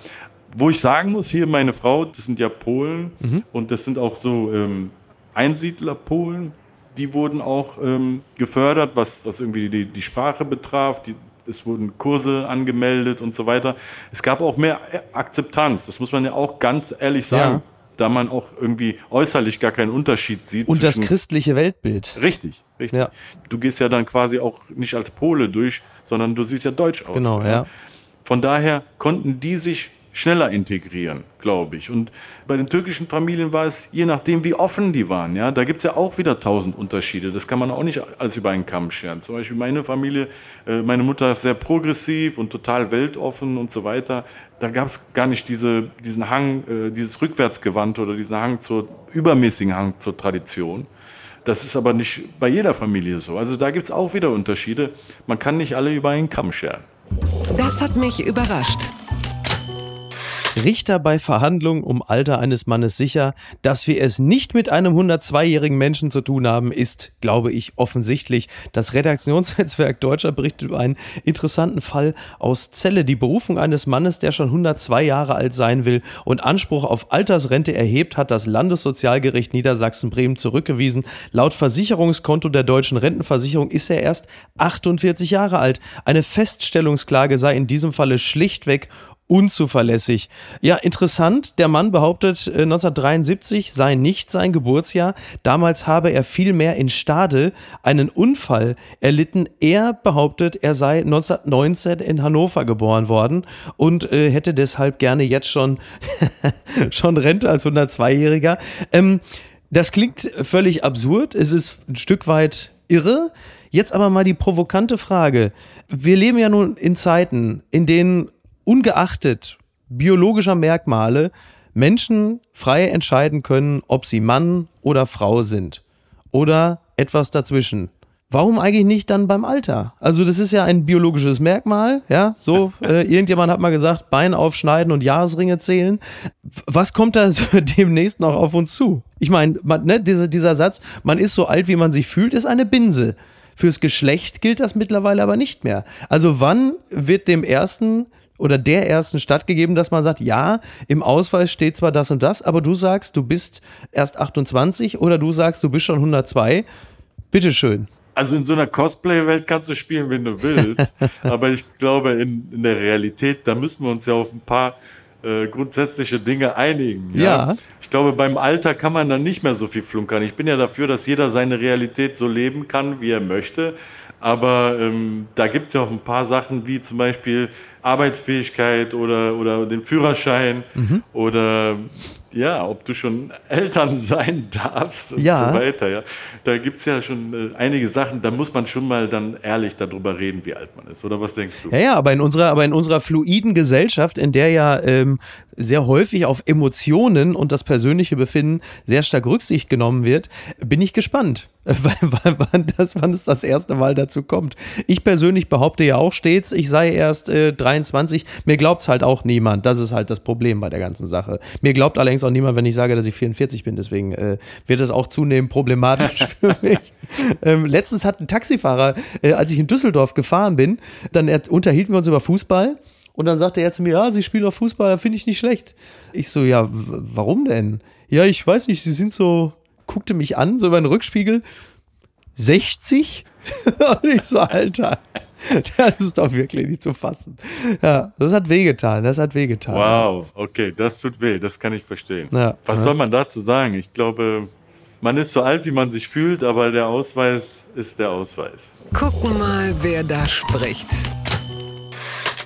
Wo ich sagen muss, hier meine Frau, das sind ja Polen mhm. und das sind auch so ähm, Einsiedler-Polen, die wurden auch ähm, gefördert, was, was irgendwie die, die Sprache betraf, die, es wurden Kurse angemeldet und so weiter. Es gab auch mehr Akzeptanz, das muss man ja auch ganz ehrlich sagen. Ja. Da man auch irgendwie äußerlich gar keinen Unterschied sieht. Und das christliche Weltbild. Richtig, richtig. Ja. Du gehst ja dann quasi auch nicht als Pole durch, sondern du siehst ja deutsch aus. Genau, ja. Von daher konnten die sich schneller integrieren, glaube ich. Und bei den türkischen Familien war es, je nachdem, wie offen die waren, ja, da gibt es ja auch wieder tausend Unterschiede. Das kann man auch nicht als über einen Kamm scheren. Zum Beispiel meine Familie, äh, meine Mutter ist sehr progressiv und total weltoffen und so weiter. Da gab es gar nicht diese, diesen Hang, äh, dieses Rückwärtsgewandte oder diesen Hang zur übermäßigen Hang zur Tradition. Das ist aber nicht bei jeder Familie so. Also da gibt es auch wieder Unterschiede. Man kann nicht alle über einen Kamm scheren. Das hat mich überrascht. Richter bei Verhandlungen um Alter eines Mannes sicher, dass wir es nicht mit einem 102-jährigen Menschen zu tun haben, ist, glaube ich, offensichtlich. Das Redaktionsnetzwerk Deutscher berichtet über einen interessanten Fall aus Celle. Die Berufung eines Mannes, der schon 102 Jahre alt sein will und Anspruch auf Altersrente erhebt, hat das Landessozialgericht Niedersachsen-Bremen zurückgewiesen. Laut Versicherungskonto der deutschen Rentenversicherung ist er erst 48 Jahre alt. Eine Feststellungsklage sei in diesem Falle schlichtweg unzuverlässig. Ja, interessant. Der Mann behauptet, 1973 äh, sei nicht sein Geburtsjahr. Damals habe er vielmehr in Stade einen Unfall erlitten. Er behauptet, er sei 1919 in Hannover geboren worden und äh, hätte deshalb gerne jetzt schon, [laughs] schon Rente als 102-Jähriger. Ähm, das klingt völlig absurd. Es ist ein Stück weit irre. Jetzt aber mal die provokante Frage. Wir leben ja nun in Zeiten, in denen ungeachtet biologischer Merkmale Menschen frei entscheiden können, ob sie Mann oder Frau sind oder etwas dazwischen. Warum eigentlich nicht dann beim Alter? Also das ist ja ein biologisches Merkmal, ja. So [laughs] äh, irgendjemand hat mal gesagt, Bein aufschneiden und Jahresringe zählen. Was kommt da [laughs] so demnächst noch auf uns zu? Ich meine, ne, dieser, dieser Satz, man ist so alt, wie man sich fühlt, ist eine Binse. Fürs Geschlecht gilt das mittlerweile aber nicht mehr. Also wann wird dem ersten oder der ersten Stadt gegeben, dass man sagt, ja, im Ausweis steht zwar das und das, aber du sagst, du bist erst 28 oder du sagst, du bist schon 102. Bitteschön. Also in so einer Cosplay-Welt kannst du spielen, wenn du willst. [laughs] aber ich glaube, in, in, der Realität, da müssen wir uns ja auf ein paar äh, grundsätzliche Dinge einigen. Ja? ja? Ich glaube, beim Alter kann man dann nicht mehr so viel flunkern. Ich bin ja dafür, dass jeder seine Realität so leben kann, wie er möchte. Aber ähm, da gibt es ja auch ein paar Sachen, wie zum Beispiel Arbeitsfähigkeit oder, oder den Führerschein mhm. oder ja, ob du schon Eltern [laughs] sein darfst und ja. so weiter. Ja. Da gibt es ja schon äh, einige Sachen, da muss man schon mal dann ehrlich darüber reden, wie alt man ist. Oder was denkst du? Ja, ja, aber in unserer, aber in unserer fluiden Gesellschaft, in der ja ähm, sehr häufig auf Emotionen und das persönliche Befinden sehr stark Rücksicht genommen wird, bin ich gespannt, [laughs] wann, das, wann es das erste Mal dazu kommt. Ich persönlich behaupte ja auch stets, ich sei erst äh, 23. Mir glaubt es halt auch niemand. Das ist halt das Problem bei der ganzen Sache. Mir glaubt allerdings auch niemand, wenn ich sage, dass ich 44 bin. Deswegen äh, wird es auch zunehmend problematisch [laughs] für mich. Ähm, letztens hat ein Taxifahrer, äh, als ich in Düsseldorf gefahren bin, dann unterhielten wir uns über Fußball. Und dann sagte er zu mir, ja, Sie spielen auf Fußball, finde ich nicht schlecht. Ich so, ja, warum denn? Ja, ich weiß nicht, Sie sind so, guckte mich an, so über den Rückspiegel. 60? [laughs] Und ich so, Alter. Das ist doch wirklich nicht zu fassen. Ja, das hat wehgetan. Das hat wehgetan. Wow, okay, das tut weh. Das kann ich verstehen. Ja, Was ja. soll man dazu sagen? Ich glaube, man ist so alt, wie man sich fühlt, aber der Ausweis ist der Ausweis. Gucken mal, wer da spricht.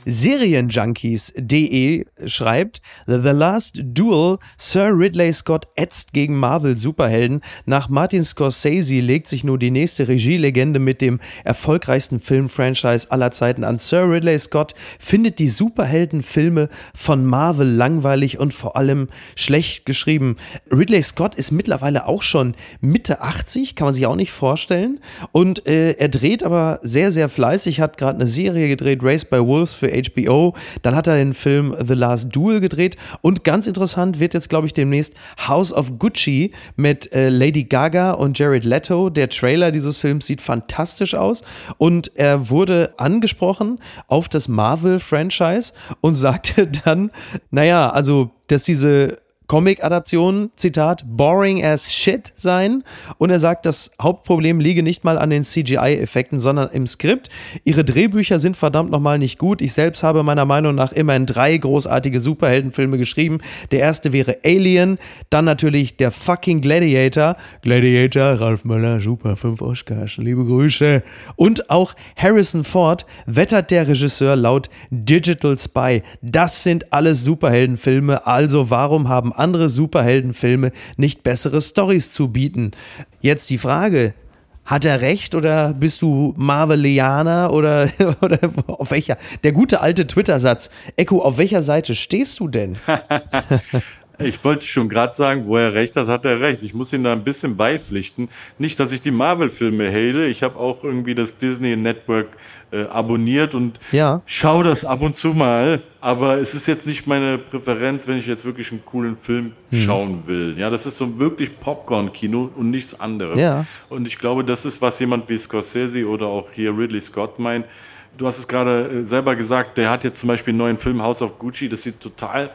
Serienjunkies.de schreibt, The Last Duel, Sir Ridley Scott ätzt gegen Marvel-Superhelden. Nach Martin Scorsese legt sich nun die nächste Regielegende mit dem erfolgreichsten Filmfranchise aller Zeiten an. Sir Ridley Scott findet die Superheldenfilme von Marvel langweilig und vor allem schlecht geschrieben. Ridley Scott ist mittlerweile auch schon Mitte 80, kann man sich auch nicht vorstellen. Und äh, er dreht aber sehr, sehr fleißig, hat gerade eine Serie gedreht, Race by Wolves für HBO. Dann hat er den Film The Last Duel gedreht. Und ganz interessant wird jetzt, glaube ich, demnächst House of Gucci mit äh, Lady Gaga und Jared Leto. Der Trailer dieses Films sieht fantastisch aus. Und er wurde angesprochen auf das Marvel-Franchise und [laughs] sagte dann, naja, also, dass diese Comic-Adaptionen, Zitat, boring as shit sein. Und er sagt, das Hauptproblem liege nicht mal an den CGI-Effekten, sondern im Skript. Ihre Drehbücher sind verdammt nochmal nicht gut. Ich selbst habe meiner Meinung nach immerhin drei großartige Superheldenfilme geschrieben. Der erste wäre Alien, dann natürlich der fucking Gladiator. Gladiator, Ralf Möller, super, fünf Oscars, liebe Grüße. Und auch Harrison Ford wettert der Regisseur laut Digital Spy. Das sind alles Superheldenfilme, also warum haben andere Superheldenfilme nicht bessere Stories zu bieten. Jetzt die Frage, hat er recht oder bist du Marvelianer oder, [laughs] oder auf welcher? Der gute alte Twitter-Satz. Echo, auf welcher Seite stehst du denn? [laughs] Ich wollte schon gerade sagen, wo er recht hat, hat er recht. Ich muss ihn da ein bisschen beipflichten. Nicht, dass ich die Marvel-Filme hate. Ich habe auch irgendwie das Disney Network äh, abonniert und ja. schaue das ab und zu mal. Aber es ist jetzt nicht meine Präferenz, wenn ich jetzt wirklich einen coolen Film hm. schauen will. Ja, das ist so wirklich Popcorn-Kino und nichts anderes. Ja. Und ich glaube, das ist, was jemand wie Scorsese oder auch hier Ridley Scott meint. Du hast es gerade äh, selber gesagt, der hat jetzt zum Beispiel einen neuen Film House of Gucci. Das sieht total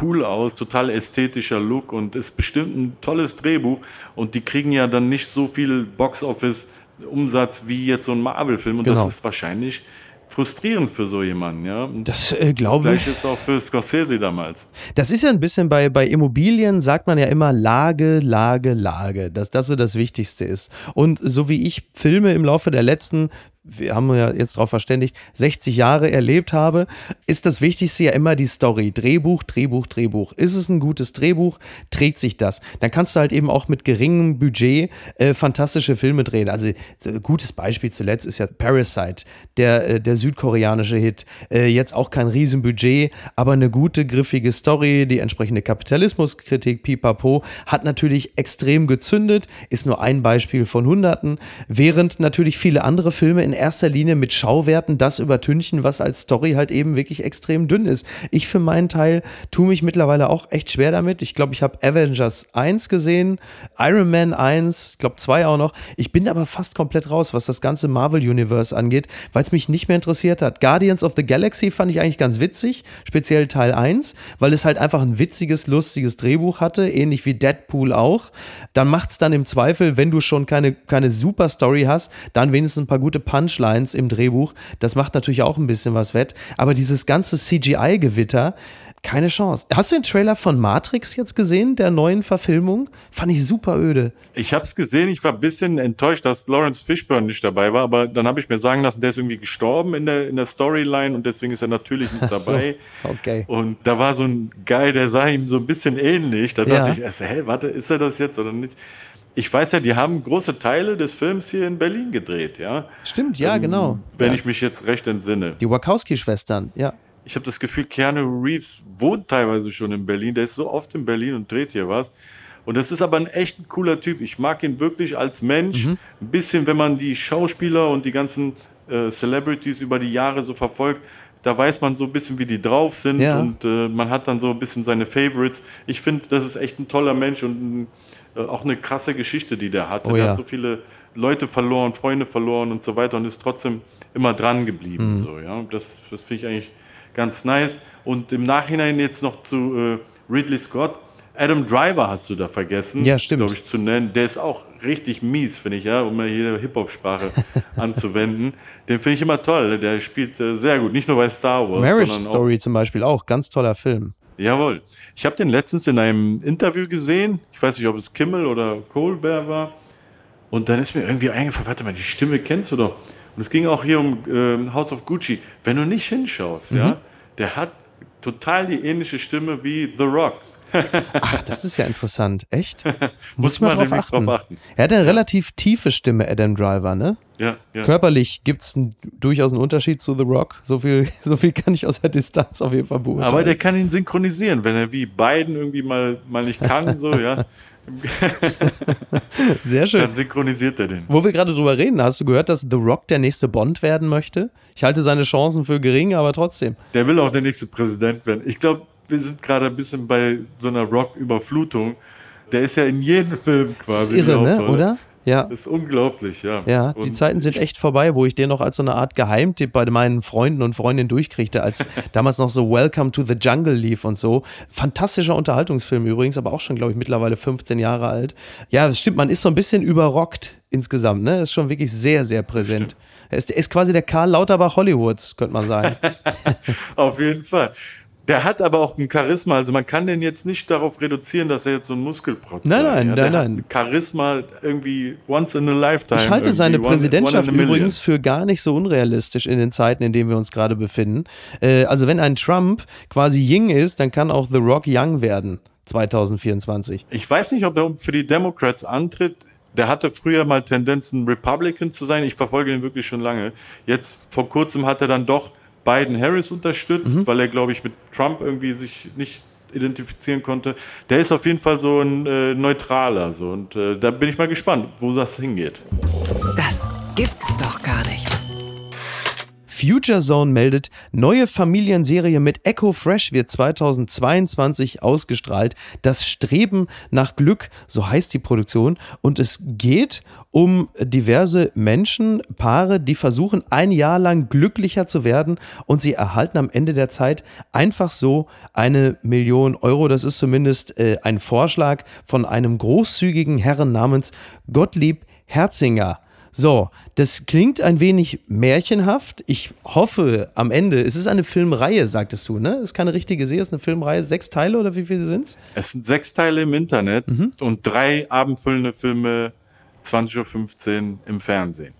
cool aus, total ästhetischer Look und ist bestimmt ein tolles Drehbuch. Und die kriegen ja dann nicht so viel Box-Office-Umsatz wie jetzt so ein Marvel-Film. Und genau. das ist wahrscheinlich frustrierend für so jemanden, ja. Das äh, glaube ich. Ist auch für Scorsese damals. Das ist ja ein bisschen bei, bei Immobilien, sagt man ja immer Lage, Lage, Lage, dass das so das Wichtigste ist. Und so wie ich Filme im Laufe der letzten wir haben ja jetzt darauf verständigt, 60 Jahre erlebt habe, ist das Wichtigste ja immer die Story. Drehbuch, Drehbuch, Drehbuch. Ist es ein gutes Drehbuch, trägt sich das. Dann kannst du halt eben auch mit geringem Budget äh, fantastische Filme drehen. Also ein gutes Beispiel zuletzt ist ja Parasite, der, äh, der südkoreanische Hit. Äh, jetzt auch kein Riesenbudget, aber eine gute, griffige Story, die entsprechende Kapitalismuskritik, pipapo, hat natürlich extrem gezündet, ist nur ein Beispiel von Hunderten, während natürlich viele andere Filme in erster Linie mit Schauwerten das übertünchen, was als Story halt eben wirklich extrem dünn ist. Ich für meinen Teil tue mich mittlerweile auch echt schwer damit. Ich glaube, ich habe Avengers 1 gesehen, Iron Man 1, ich glaube 2 auch noch. Ich bin aber fast komplett raus, was das ganze Marvel Universe angeht, weil es mich nicht mehr interessiert hat. Guardians of the Galaxy fand ich eigentlich ganz witzig, speziell Teil 1, weil es halt einfach ein witziges, lustiges Drehbuch hatte, ähnlich wie Deadpool auch. Dann macht es dann im Zweifel, wenn du schon keine, keine super Story hast, dann wenigstens ein paar gute Punch Punchlines im Drehbuch. Das macht natürlich auch ein bisschen was wett. Aber dieses ganze CGI-Gewitter, keine Chance. Hast du den Trailer von Matrix jetzt gesehen, der neuen Verfilmung? Fand ich super öde. Ich habe es gesehen, ich war ein bisschen enttäuscht, dass Lawrence Fishburne nicht dabei war, aber dann habe ich mir sagen lassen, der ist irgendwie gestorben in der, in der Storyline und deswegen ist er natürlich [laughs] nicht dabei. So, okay. Und da war so ein Guy, der sah ihm so ein bisschen ähnlich. Da dachte ja. ich hä, warte, ist er das jetzt oder nicht? Ich weiß ja, die haben große Teile des Films hier in Berlin gedreht, ja. Stimmt, ja, ähm, genau. Wenn ja. ich mich jetzt recht entsinne. Die Wachowski-Schwestern, ja. Ich habe das Gefühl, Keanu Reeves wohnt teilweise schon in Berlin. Der ist so oft in Berlin und dreht hier was. Und das ist aber ein echt cooler Typ. Ich mag ihn wirklich als Mensch. Mhm. Ein bisschen, wenn man die Schauspieler und die ganzen äh, Celebrities über die Jahre so verfolgt, da weiß man so ein bisschen, wie die drauf sind ja. und äh, man hat dann so ein bisschen seine Favorites. Ich finde, das ist echt ein toller Mensch und ein auch eine krasse Geschichte, die der hatte. Oh, der ja. hat so viele Leute verloren, Freunde verloren und so weiter und ist trotzdem immer dran geblieben. Mhm. So, ja? Das, das finde ich eigentlich ganz nice. Und im Nachhinein jetzt noch zu äh, Ridley Scott. Adam Driver hast du da vergessen, ja, stimmt. glaube ich, zu nennen. Der ist auch richtig mies, finde ich, ja, um mal hier Hip-Hop-Sprache [laughs] anzuwenden. Den finde ich immer toll. Der spielt äh, sehr gut, nicht nur bei Star Wars. Marriage Story zum Beispiel auch, ganz toller Film. Jawohl. Ich habe den letztens in einem Interview gesehen. Ich weiß nicht, ob es Kimmel oder Colbert war. Und dann ist mir irgendwie eingefallen, warte mal, die Stimme kennst du doch. Und es ging auch hier um äh, House of Gucci. Wenn du nicht hinschaust, ja, der hat total die ähnliche Stimme wie The Rock. Ach, das ist ja interessant. Echt? [laughs] Muss ich mal man drauf achten. drauf achten. Er hat eine relativ tiefe Stimme, Adam Driver, ne? Ja, ja. Körperlich gibt es durchaus einen Unterschied zu The Rock. So viel, [laughs] so viel kann ich aus der Distanz auf jeden Fall beurteilen. Aber der kann ihn synchronisieren, wenn er wie Biden irgendwie mal, mal nicht kann, so, [laughs] ja, Sehr schön. dann synchronisiert er den. Wo wir gerade drüber reden, hast du gehört, dass The Rock der nächste Bond werden möchte? Ich halte seine Chancen für gering, aber trotzdem. Der will auch der nächste Präsident werden. Ich glaube, wir sind gerade ein bisschen bei so einer Rock-Überflutung. Der ist ja in jedem Film Das quasi. ist irre, die ne? Oder? Ja. Das ist unglaublich, ja. Ja, die Und Zeiten sind echt vorbei, wo ich den noch als so eine Art Geheimtipp bei meinen Freunden und Freundinnen durchkriegte, als [laughs] damals noch so Welcome to the Jungle lief und so. Fantastischer Unterhaltungsfilm übrigens, aber auch schon, glaube ich, mittlerweile 15 Jahre alt. Ja, das stimmt, man ist so ein bisschen überrockt insgesamt, ne? Ist schon wirklich sehr, sehr präsent. Er ist, ist quasi der Karl Lauterbach Hollywoods, könnte man sagen. [laughs] Auf jeden Fall. Der hat aber auch ein Charisma, also man kann den jetzt nicht darauf reduzieren, dass er jetzt so ein Muskelprotz Nein, sei, nein, ja. nein, nein. Charisma irgendwie once in a lifetime. Ich halte seine one- Präsidentschaft one übrigens für gar nicht so unrealistisch in den Zeiten, in denen wir uns gerade befinden. Äh, also wenn ein Trump quasi Ying ist, dann kann auch The Rock Young werden 2024. Ich weiß nicht, ob er für die Democrats antritt. Der hatte früher mal Tendenzen, Republican zu sein. Ich verfolge ihn wirklich schon lange. Jetzt vor kurzem hat er dann doch Biden Harris unterstützt, Mhm. weil er, glaube ich, mit Trump irgendwie sich nicht identifizieren konnte. Der ist auf jeden Fall so ein äh, neutraler. So. Und äh, da bin ich mal gespannt, wo das hingeht. Future Zone meldet, neue Familienserie mit Echo Fresh wird 2022 ausgestrahlt. Das Streben nach Glück, so heißt die Produktion. Und es geht um diverse Menschen, Paare, die versuchen, ein Jahr lang glücklicher zu werden und sie erhalten am Ende der Zeit einfach so eine Million Euro. Das ist zumindest äh, ein Vorschlag von einem großzügigen Herren namens Gottlieb Herzinger. So, das klingt ein wenig märchenhaft. Ich hoffe am Ende, es ist eine Filmreihe, sagtest du, ne? Es ist keine richtige Serie, es ist eine Filmreihe. Sechs Teile oder wie viele sind's? Es sind sechs Teile im Internet und drei abendfüllende Filme 20.15 Uhr im Fernsehen.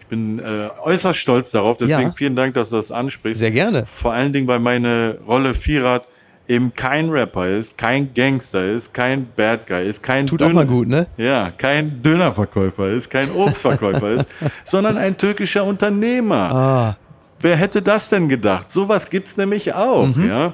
Ich bin äh, äußerst stolz darauf, deswegen Ja. vielen Dank, dass du das ansprichst. Sehr gerne. Vor allen Dingen, weil meine Rolle Vierrad eben kein Rapper ist, kein Gangster ist, kein Bad Guy ist, kein Tut auch mal gut, ne? Ja, kein Dönerverkäufer ist, kein Obstverkäufer ist, [laughs] sondern ein türkischer Unternehmer. Ah, Wer hätte das denn gedacht? Sowas gibt's nämlich auch, Mhm. ja.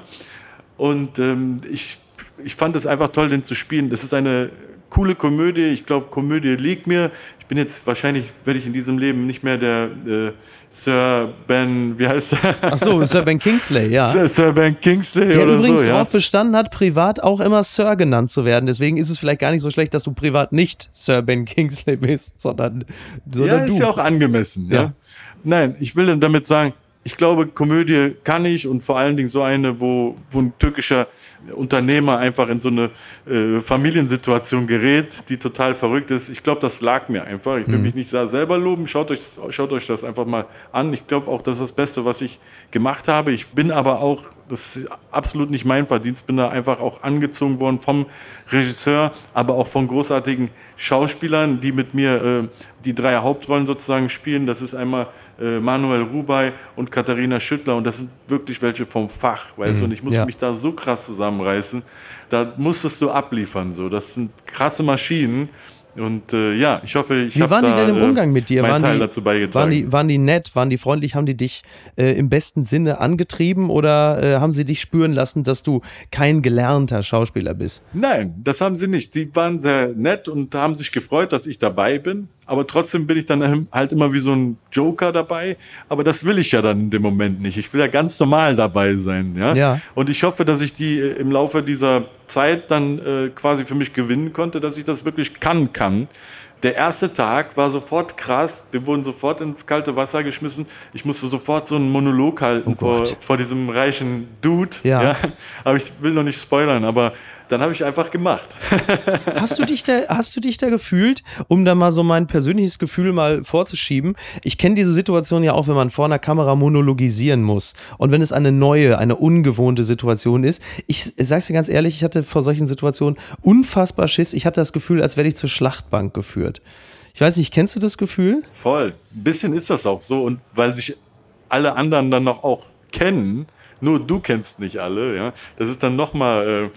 Und ähm, ich, ich fand es einfach toll, den zu spielen. Das ist eine coole Komödie. Ich glaube, Komödie liegt mir. Ich bin jetzt wahrscheinlich, werde ich in diesem Leben nicht mehr der äh, Sir Ben, wie heißt er? ach so, Sir Ben Kingsley, ja. Sir, Sir Ben Kingsley Der oder übrigens so, ja. darauf bestanden hat, privat auch immer Sir genannt zu werden. Deswegen ist es vielleicht gar nicht so schlecht, dass du privat nicht Sir Ben Kingsley bist, sondern, sondern Ja, du. ist ja auch angemessen. Ja. Ja. Nein, ich will damit sagen, ich glaube, Komödie kann ich und vor allen Dingen so eine, wo, wo ein türkischer Unternehmer einfach in so eine äh, Familiensituation gerät, die total verrückt ist. Ich glaube, das lag mir einfach. Ich will Mhm. mich nicht selber loben. Schaut euch, schaut euch das einfach mal an. Ich glaube auch, das ist das Beste, was ich gemacht habe. Ich bin aber auch, das ist absolut nicht mein Verdienst, bin da einfach auch angezogen worden vom Regisseur, aber auch von großartigen Schauspielern, die mit mir äh, die drei Hauptrollen sozusagen spielen. Das ist einmal äh, Manuel Rubey und Katharina Schüttler und das sind wirklich welche vom Fach, weißt du, und ich musste ja. mich da so krass zusammenreißen. Da musstest du abliefern, so. Das sind krasse Maschinen. Und äh, ja, ich hoffe, ich Wie habe waren da die denn im äh, Umgang mit dir? Waren Teil die, dazu beigetragen. waren, die, waren die nett? Waren die freundlich? Haben die dich äh, im besten Sinne angetrieben oder äh, haben sie dich spüren lassen, dass du kein gelernter Schauspieler bist? Nein, das haben sie nicht. Die waren sehr nett und haben sich gefreut, dass ich dabei bin. Aber trotzdem bin ich dann halt immer wie so ein Joker dabei. Aber das will ich ja dann in dem Moment nicht. Ich will ja ganz normal dabei sein. Ja. Ja. Und ich hoffe, dass ich die äh, im Laufe dieser Zeit dann äh, quasi für mich gewinnen konnte, dass ich das wirklich kann kann. Der erste Tag war sofort krass. Wir wurden sofort ins kalte Wasser geschmissen. Ich musste sofort so einen Monolog halten vor, Oh Gott. vor diesem reichen Dude. Ja. Aber ich will noch nicht spoilern, aber dann habe ich einfach gemacht. [laughs] Hast du dich da, hast du dich da gefühlt, um da mal so mein persönliches Gefühl mal vorzuschieben? Ich kenne diese Situation ja auch, wenn man vor einer Kamera monologisieren muss. Und wenn es eine neue, eine ungewohnte Situation ist. Ich sag's dir ganz ehrlich, ich hatte vor solchen Situationen unfassbar Schiss. Ich hatte das Gefühl, als werde ich zur Schlachtbank geführt. Ich weiß nicht, kennst du das Gefühl? Voll. Ein bisschen ist das auch so. Und weil sich alle anderen dann noch auch kennen, nur du kennst nicht alle, ja. Das ist dann nochmal äh,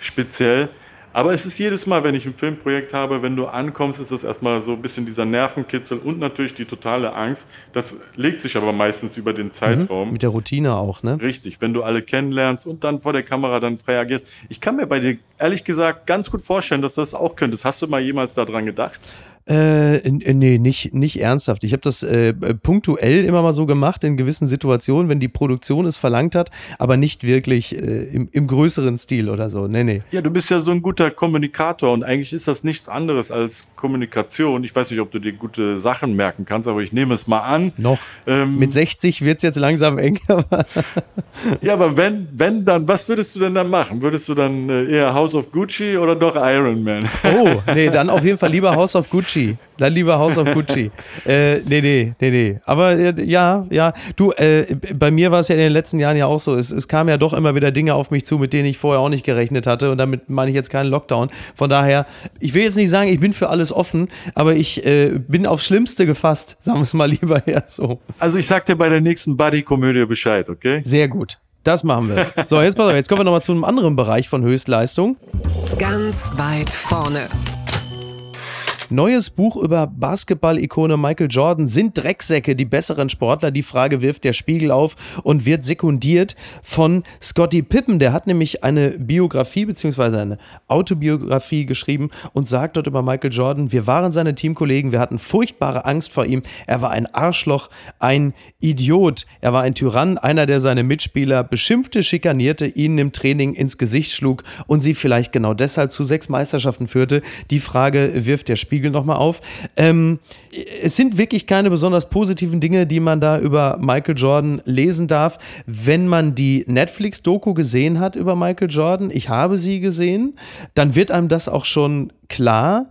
speziell. Aber es ist jedes Mal, wenn ich ein Filmprojekt habe, wenn du ankommst, ist es erstmal so ein bisschen dieser Nervenkitzel und natürlich die totale Angst. Das legt sich aber meistens über den Zeitraum. Mhm, mit der Routine auch, ne? Richtig, wenn du alle kennenlernst und dann vor der Kamera dann frei agierst. Ich kann mir bei dir ehrlich gesagt ganz gut vorstellen, dass du das auch könntest. Hast du mal jemals daran gedacht? Äh, nee, nicht, nicht ernsthaft. Ich habe das äh, punktuell immer mal so gemacht in gewissen Situationen, wenn die Produktion es verlangt hat, aber nicht wirklich äh, im, im größeren Stil oder so. Nee, nee. Ja, du bist ja so ein guter Kommunikator und eigentlich ist das nichts anderes als Kommunikation. Ich weiß nicht, ob du dir gute Sachen merken kannst, aber ich nehme es mal an. Noch. Ähm, Mit 60 wird es jetzt langsam eng. [laughs] ja, aber wenn, wenn dann, was würdest du denn dann machen? Würdest du dann äh, eher House of Gucci oder doch Iron Man? oh, [laughs] nee, dann auf jeden Fall lieber House of Gucci. Gucci. Dann lieber House of Gucci. [laughs] äh, nee, nee, nee, nee. Aber äh, ja, ja. Du, äh, bei mir war es ja in den letzten Jahren ja auch so. Es, es kamen ja doch immer wieder Dinge auf mich zu, mit denen ich vorher auch nicht gerechnet hatte. Und damit meine ich jetzt keinen Lockdown. Von daher, ich will jetzt nicht sagen, ich bin für alles offen, aber ich äh, bin aufs Schlimmste gefasst. [laughs] Sagen wir es mal lieber her so. Also ich sag dir bei der nächsten Buddy-Komödie Bescheid, okay? Sehr gut. Das machen wir. So, jetzt pass auf, jetzt kommen wir nochmal zu einem anderen Bereich von Höchstleistung. Ganz weit vorne. Neues Buch über Basketball-Ikone Michael Jordan. Sind Drecksäcke die besseren Sportler? Die Frage wirft der Spiegel auf und wird sekundiert von Scotty Pippen. Der hat nämlich eine Biografie bzw. eine Autobiografie geschrieben und sagt dort über Michael Jordan, wir waren seine Teamkollegen, wir hatten furchtbare Angst vor ihm. Er war ein Arschloch, ein Idiot. Er war ein Tyrann, einer, der seine Mitspieler beschimpfte, schikanierte, ihnen im Training ins Gesicht schlug und sie vielleicht genau deshalb zu sechs Meisterschaften führte. Die Frage wirft der Spiegel Spiegel nochmal auf. Ähm, es sind wirklich keine besonders positiven Dinge, die man da über Michael Jordan lesen darf. Wenn man die Netflix-Doku gesehen hat über Michael Jordan, ich habe sie gesehen, dann wird einem das auch schon klar.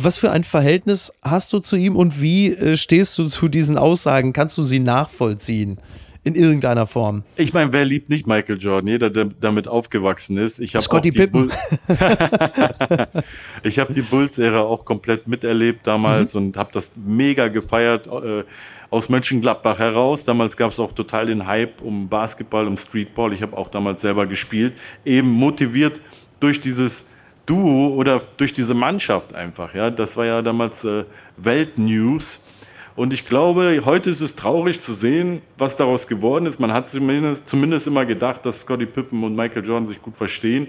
Was für ein Verhältnis hast du zu ihm und wie äh, stehst du zu diesen Aussagen? Kannst du sie nachvollziehen? In irgendeiner Form. Ich meine, wer liebt nicht Michael Jordan? Jeder, der damit aufgewachsen ist. Ich Scotty Pippen. [laughs] ich habe die Bulls-Ära auch komplett miterlebt damals mhm. und habe das mega gefeiert. Äh, aus Mönchengladbach heraus. Damals gab es auch total den Hype um Basketball, um Streetball. Ich habe auch damals selber gespielt. Eben motiviert durch dieses Duo oder durch diese Mannschaft einfach. Ja, das war ja damals äh, Weltnews. Und ich glaube, heute ist es traurig zu sehen, was daraus geworden ist. Man hat zumindest, zumindest immer gedacht, dass Scottie Pippen und Michael Jordan sich gut verstehen.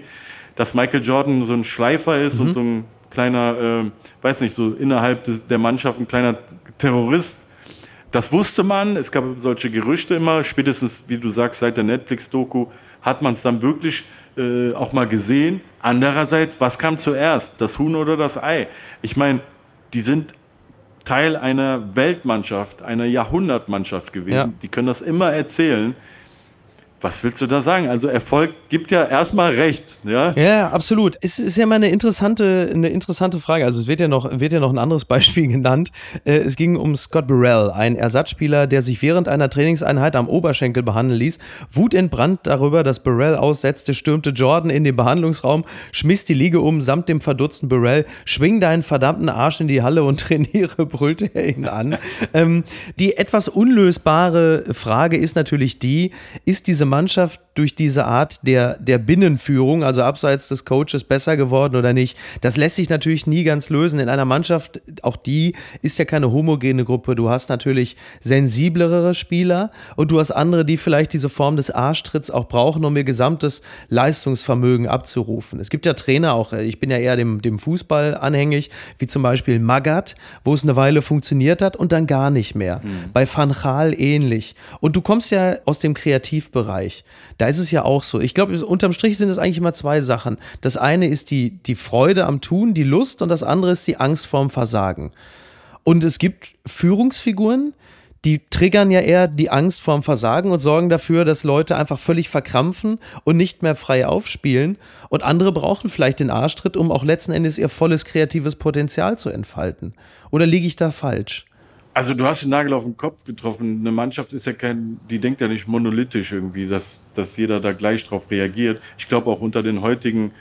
Dass Michael Jordan so ein Schleifer ist mhm. und so ein kleiner, äh, weiß nicht, so innerhalb des, der Mannschaft ein kleiner Terrorist. Das wusste man. Es gab solche Gerüchte immer. Spätestens, wie du sagst, seit der Netflix-Doku hat man es dann wirklich äh, auch mal gesehen. Andererseits, was kam zuerst? Das Huhn oder das Ei? Ich meine, die sind Teil einer Weltmannschaft, einer Jahrhundertmannschaft gewesen. Ja. Die können das immer erzählen. Was willst du da sagen? Also Erfolg gibt ja erstmal recht, ja? Ja, absolut. Es ist ja mal eine interessante, eine interessante Frage. Also es wird ja noch, wird ja noch ein anderes [laughs] Beispiel genannt. Äh, es ging um Scott Burrell, ein Ersatzspieler, der sich während einer Trainingseinheit am Oberschenkel behandeln ließ. Wutentbrannt darüber, dass Burrell aussetzte, stürmte Jordan in den Behandlungsraum, schmiss die Liege um samt dem verdutzten Burrell, schwing deinen verdammten Arsch in die Halle und [laughs] trainiere, brüllte er ihn an. ähm, die etwas unlösbare Frage ist natürlich die, ist diese Mannschaft durch diese Art der, der Binnenführung, also abseits des Coaches, besser geworden oder nicht? Das lässt sich natürlich nie ganz lösen. In einer Mannschaft, auch die ist ja keine homogene Gruppe. Du hast natürlich sensiblere Spieler und du hast andere, die vielleicht diese Form des Arschtritts auch brauchen, um ihr gesamtes Leistungsvermögen abzurufen. Es gibt ja Trainer auch, ich bin ja eher dem, dem Fußball anhängig, wie zum Beispiel Magath, wo es eine Weile funktioniert hat und dann gar nicht mehr. Mhm. Bei Van Gaal ähnlich. Und du kommst ja aus dem Kreativbereich. Bereich. Da ist es ja auch so. Ich glaube, unterm Strich sind es eigentlich immer zwei Sachen. Das eine ist die, die Freude am Tun, die Lust und das andere ist die Angst vorm Versagen. Und es gibt Führungsfiguren, die triggern ja eher die Angst vorm Versagen und sorgen dafür, dass Leute einfach völlig verkrampfen und nicht mehr frei aufspielen. Und andere brauchen vielleicht den Arschtritt, um auch letzten Endes ihr volles kreatives Potenzial zu entfalten. Oder liege ich da falsch? Also du hast den Nagel auf den Kopf getroffen. Eine Mannschaft ist ja kein, die denkt ja nicht monolithisch irgendwie, dass, dass jeder da gleich drauf reagiert. Ich glaube auch unter den heutigen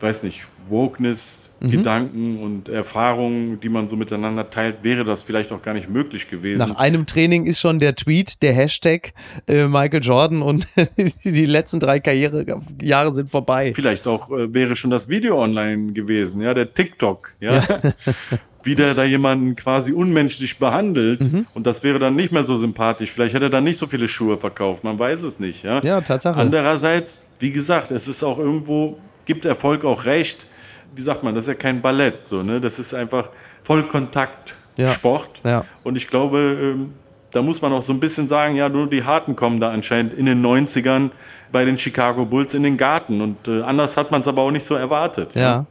weiß nicht, Wokeness, Mhm. Gedanken und Erfahrungen, die man so miteinander teilt, wäre das vielleicht auch gar nicht möglich gewesen. Nach einem Training ist schon der Tweet, der Hashtag äh, Michael Jordan und [laughs] die letzten drei Karrierejahre sind vorbei. Vielleicht auch äh, wäre schon das Video online gewesen, ja, der TikTok, ja. [laughs] Wie der da jemanden quasi unmenschlich behandelt Mhm. und das wäre dann nicht mehr so sympathisch. Vielleicht hätte er dann nicht so viele Schuhe verkauft, man weiß es nicht, ja. Ja, Tatsache. Andererseits, wie gesagt, es ist auch irgendwo, gibt Erfolg auch recht. Wie sagt man, das ist ja kein Ballett, so, ne? Das ist einfach Vollkontakt-Sport. Ja, ja. Und ich glaube, ähm, da muss man auch so ein bisschen sagen, ja, nur die Harten kommen da anscheinend in den 90ern bei den Chicago Bulls in den Garten. Und äh, anders hat man es aber auch nicht so erwartet. Ja. Ja,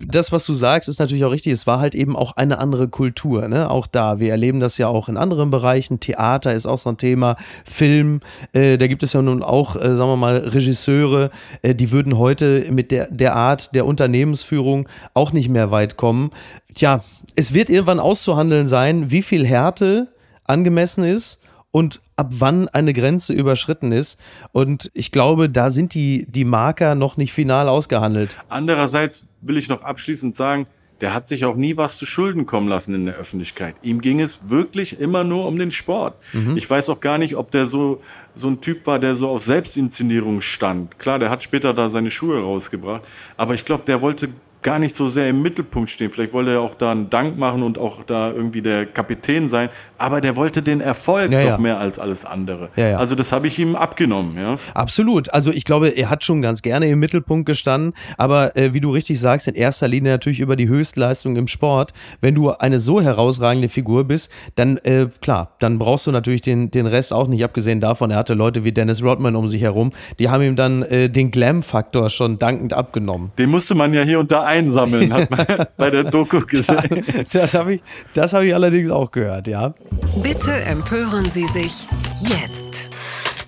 das, was du sagst, ist natürlich auch richtig. Es war halt eben auch eine andere Kultur, ne? Auch da. Wir erleben das ja auch in anderen Bereichen. Theater ist auch so ein Thema. Film, äh, da gibt es ja nun auch, äh, sagen wir mal, Regisseure, äh, die würden heute mit der, der Art der Unternehmensführung auch nicht mehr weit kommen. Tja, es wird irgendwann auszuhandeln sein, wie viel Härte angemessen ist und ab wann eine Grenze überschritten ist. Und ich glaube, da sind die, die Marker noch nicht final ausgehandelt. Andererseits will ich noch abschließend sagen, der hat sich auch nie was zu Schulden kommen lassen in der Öffentlichkeit. Ihm ging es wirklich immer nur um den Sport. Ich weiß auch gar nicht, ob der so, so ein Typ war, der so auf Selbstinszenierung stand. Klar, der hat später da seine Schuhe rausgebracht, aber ich glaube, der wollte gar nicht so sehr im Mittelpunkt stehen. Vielleicht wollte er auch da einen Dank machen und auch da irgendwie der Kapitän sein, aber der wollte den Erfolg Ja, doch ja. mehr als alles andere. Ja. Also das habe ich ihm abgenommen, ja. Absolut. Also ich glaube, er hat schon ganz gerne im Mittelpunkt gestanden, aber äh, wie du richtig sagst, in erster Linie natürlich über die Höchstleistung im Sport. Wenn du eine so herausragende Figur bist, dann äh, klar, dann brauchst du natürlich den, den Rest auch nicht, abgesehen davon, er hatte Leute wie Dennis Rodman um sich herum, die haben ihm dann äh, den Glam-Faktor schon dankend abgenommen. Den musste man ja hier und da einsammeln, hat man [laughs] bei der Doku gesagt. Das habe ich, das hab ich allerdings auch gehört, ja. Bitte empören Sie sich jetzt.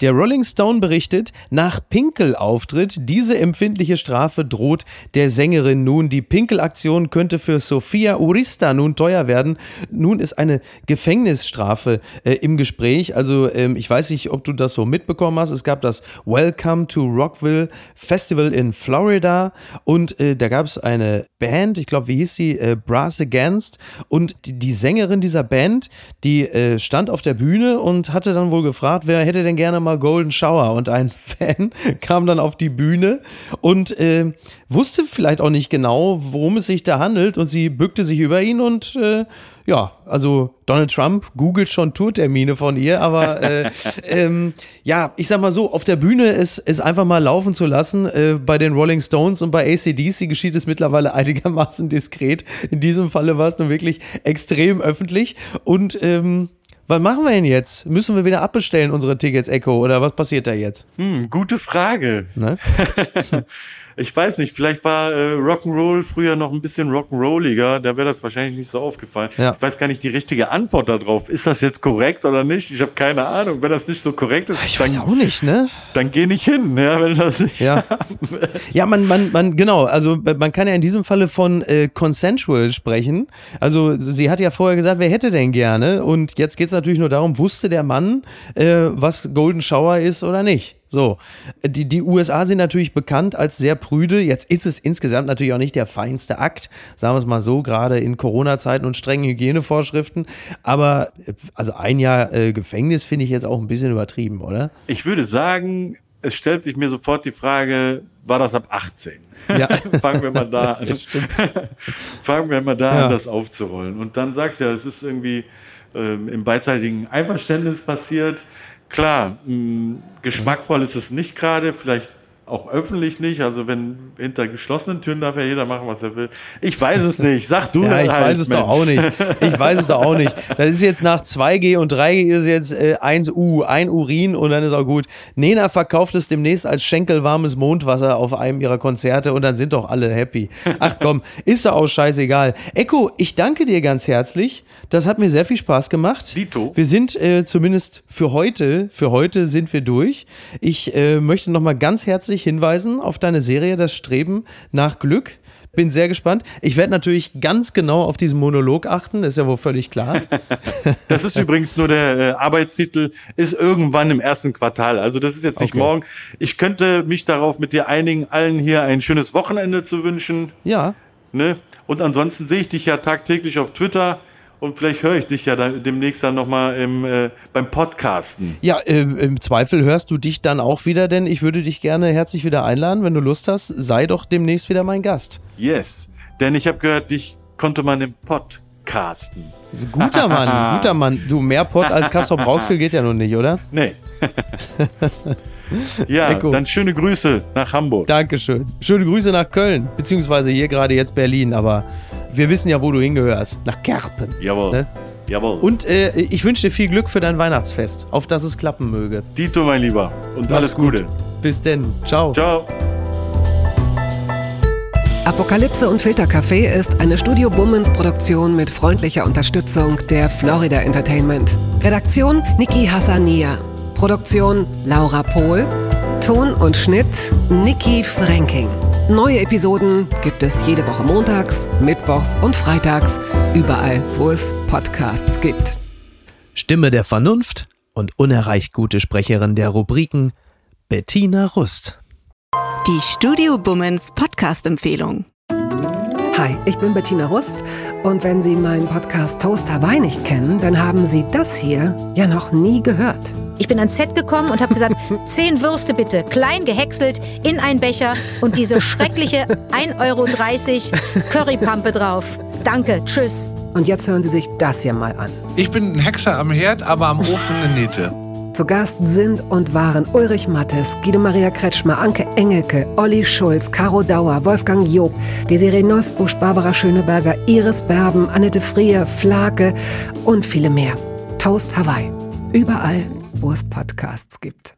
Der Rolling Stone berichtet, nach Pinkelauftritt, diese empfindliche Strafe droht der Sängerin nun. Die Pinkelaktion könnte für Sofia Urista nun teuer werden. Nun ist eine Gefängnisstrafe äh, im Gespräch. Also ähm, ich weiß nicht, ob du das so mitbekommen hast. Es gab das Welcome to Rockville Festival in Florida und äh, da gab es eine Band, ich glaube, wie hieß sie? Äh, Brass Against. Und die, die Sängerin dieser Band, die äh, stand auf der Bühne und hatte dann wohl gefragt, wer hätte denn gerne mal Golden Shower. Und ein [laughs] Fan kam dann auf die Bühne und äh, wusste vielleicht auch nicht genau, worum es sich da handelt. Und sie bückte sich über ihn und äh, ja, also Donald Trump googelt schon Tourtermine von ihr, aber äh, [laughs] ähm, ja, ich sag mal so, auf der Bühne es, es einfach mal laufen zu lassen, äh, bei den Rolling Stones und bei ACDC geschieht es mittlerweile [laughs] einigermaßen diskret. In diesem Falle war es nun wirklich extrem öffentlich und ähm, was machen wir denn jetzt? Müssen wir wieder abbestellen, unsere Tickets, Echo, oder was passiert da jetzt? Hm, gute Frage. Ne? [laughs] Ich weiß nicht, vielleicht war äh, Rock'n'Roll früher noch ein bisschen Rock'n'Rolliger, da wäre das wahrscheinlich nicht so aufgefallen. Ja. Ich weiß gar nicht die richtige Antwort darauf. Ist das jetzt korrekt oder nicht? Ich habe keine Ahnung. Wenn das nicht so korrekt ist, Ich weiß dann, auch nicht, ne? dann geh nicht hin, ja, wenn das nicht. Ja. [laughs] Ja, man, man, man, genau, also man kann ja in diesem Falle von äh, consensual sprechen. Also sie hat ja vorher gesagt, wer hätte denn gerne? Und jetzt geht es natürlich nur darum, wusste der Mann, äh, was Golden Shower ist oder nicht? So, die, die USA sind natürlich bekannt als sehr prüde. Jetzt ist es insgesamt natürlich auch nicht der feinste Akt, sagen wir es mal so, gerade in Corona-Zeiten und strengen Hygienevorschriften. Aber also ein Jahr äh, Gefängnis finde ich jetzt auch ein bisschen übertrieben, oder? Ich würde sagen, es stellt sich mir sofort die Frage, war das ab 18? Ja. [laughs] [laughs] [laughs] Fangen wir mal da an. Fangen wir mal da Ja. an, das aufzurollen. Und dann sagst du ja, es ist irgendwie ähm, im beidseitigen Einverständnis passiert. Klar, mh, geschmackvoll ist es nicht gerade, vielleicht auch öffentlich nicht. Also wenn hinter geschlossenen Türen darf ja jeder machen, was er will. Ich weiß es nicht. Sag du Ja, ich halt, weiß es doch Mensch. auch nicht. Ich weiß es doch auch nicht. [laughs] Das ist jetzt nach 2G und 3G ist jetzt äh, 1U, ein Urin und dann ist auch gut. Nena verkauft es demnächst als schenkelwarmes Mondwasser auf einem ihrer Konzerte und dann sind doch alle happy. Ach komm, [laughs] ist doch auch scheißegal. Echo, ich danke dir ganz herzlich. Das hat mir sehr viel Spaß gemacht. Dito. Wir sind äh, zumindest für heute, für heute sind wir durch. Ich äh, möchte nochmal ganz herzlich hinweisen auf deine Serie Das Streben nach Glück. Bin sehr gespannt. Ich werde natürlich ganz genau auf diesen Monolog achten, ist ja wohl völlig klar. [laughs] das ist übrigens nur der äh, Arbeitstitel, ist irgendwann im ersten Quartal. Also das ist jetzt nicht okay. morgen. Ich könnte mich darauf mit dir einigen, allen hier ein schönes Wochenende zu wünschen. Ja. Ne? Und ansonsten sehe ich dich ja tagtäglich auf Twitter und vielleicht höre ich dich ja dann demnächst dann nochmal äh, beim Podcasten. Ja, äh, im Zweifel hörst du dich dann auch wieder, denn ich würde dich gerne herzlich wieder einladen. Wenn du Lust hast, sei doch demnächst wieder mein Gast. Yes, denn ich habe gehört, dich konnte man im Podcasten. Guter Mann, [laughs] guter Mann. Du, mehr Pod als Castor Brauxel [laughs] geht ja nun nicht, oder? Nee. [laughs] ja, Eko. dann schöne Grüße nach Hamburg. Dankeschön. Schöne Grüße nach Köln, beziehungsweise hier gerade jetzt Berlin, aber wir wissen ja, wo du hingehörst. Nach Kerpen. Jawohl. Ne? Jawohl. Und äh, ich wünsche dir viel Glück für dein Weihnachtsfest, auf dass es klappen möge. Dito, mein Lieber. Und Mach's alles Gute. Gut. Bis denn. Ciao. Ciao. Apokalypse und Filtercafé ist eine Studio Bummens Produktion mit freundlicher Unterstützung der Florida Entertainment. Redaktion Niki Hassania. Produktion Laura Pohl. Ton und Schnitt Niki Franking. Neue Episoden gibt es jede Woche montags, mittwochs und freitags, überall, wo es Podcasts gibt. Stimme der Vernunft und unerreicht gute Sprecherin der Rubriken Bettina Rust. Die Studio Bummens Podcast-Empfehlung. Hi, ich bin Bettina Rust und wenn Sie meinen Podcast Toast Hawaii nicht kennen, dann haben Sie das hier ja noch nie gehört. Ich bin ans Set gekommen und habe gesagt, [laughs] zehn Würste bitte, klein gehäckselt, in einen Becher und diese schreckliche 1,30 Euro Currypampe drauf. Danke, tschüss. Und jetzt hören Sie sich das hier mal an. Ich bin ein Hexer am Herd, aber am Ofen eine Niete. Zu Gast sind und waren Ulrich Mattes, Guido Maria Kretschmer, Anke Engelke, Olli Schulz, Caro Dauer, Wolfgang Job, Desiree Nosbusch, Barbara Schöneberger, Iris Berben, Annette Frier, Flake und viele mehr. Toast Hawaii. Überall, wo es Podcasts gibt.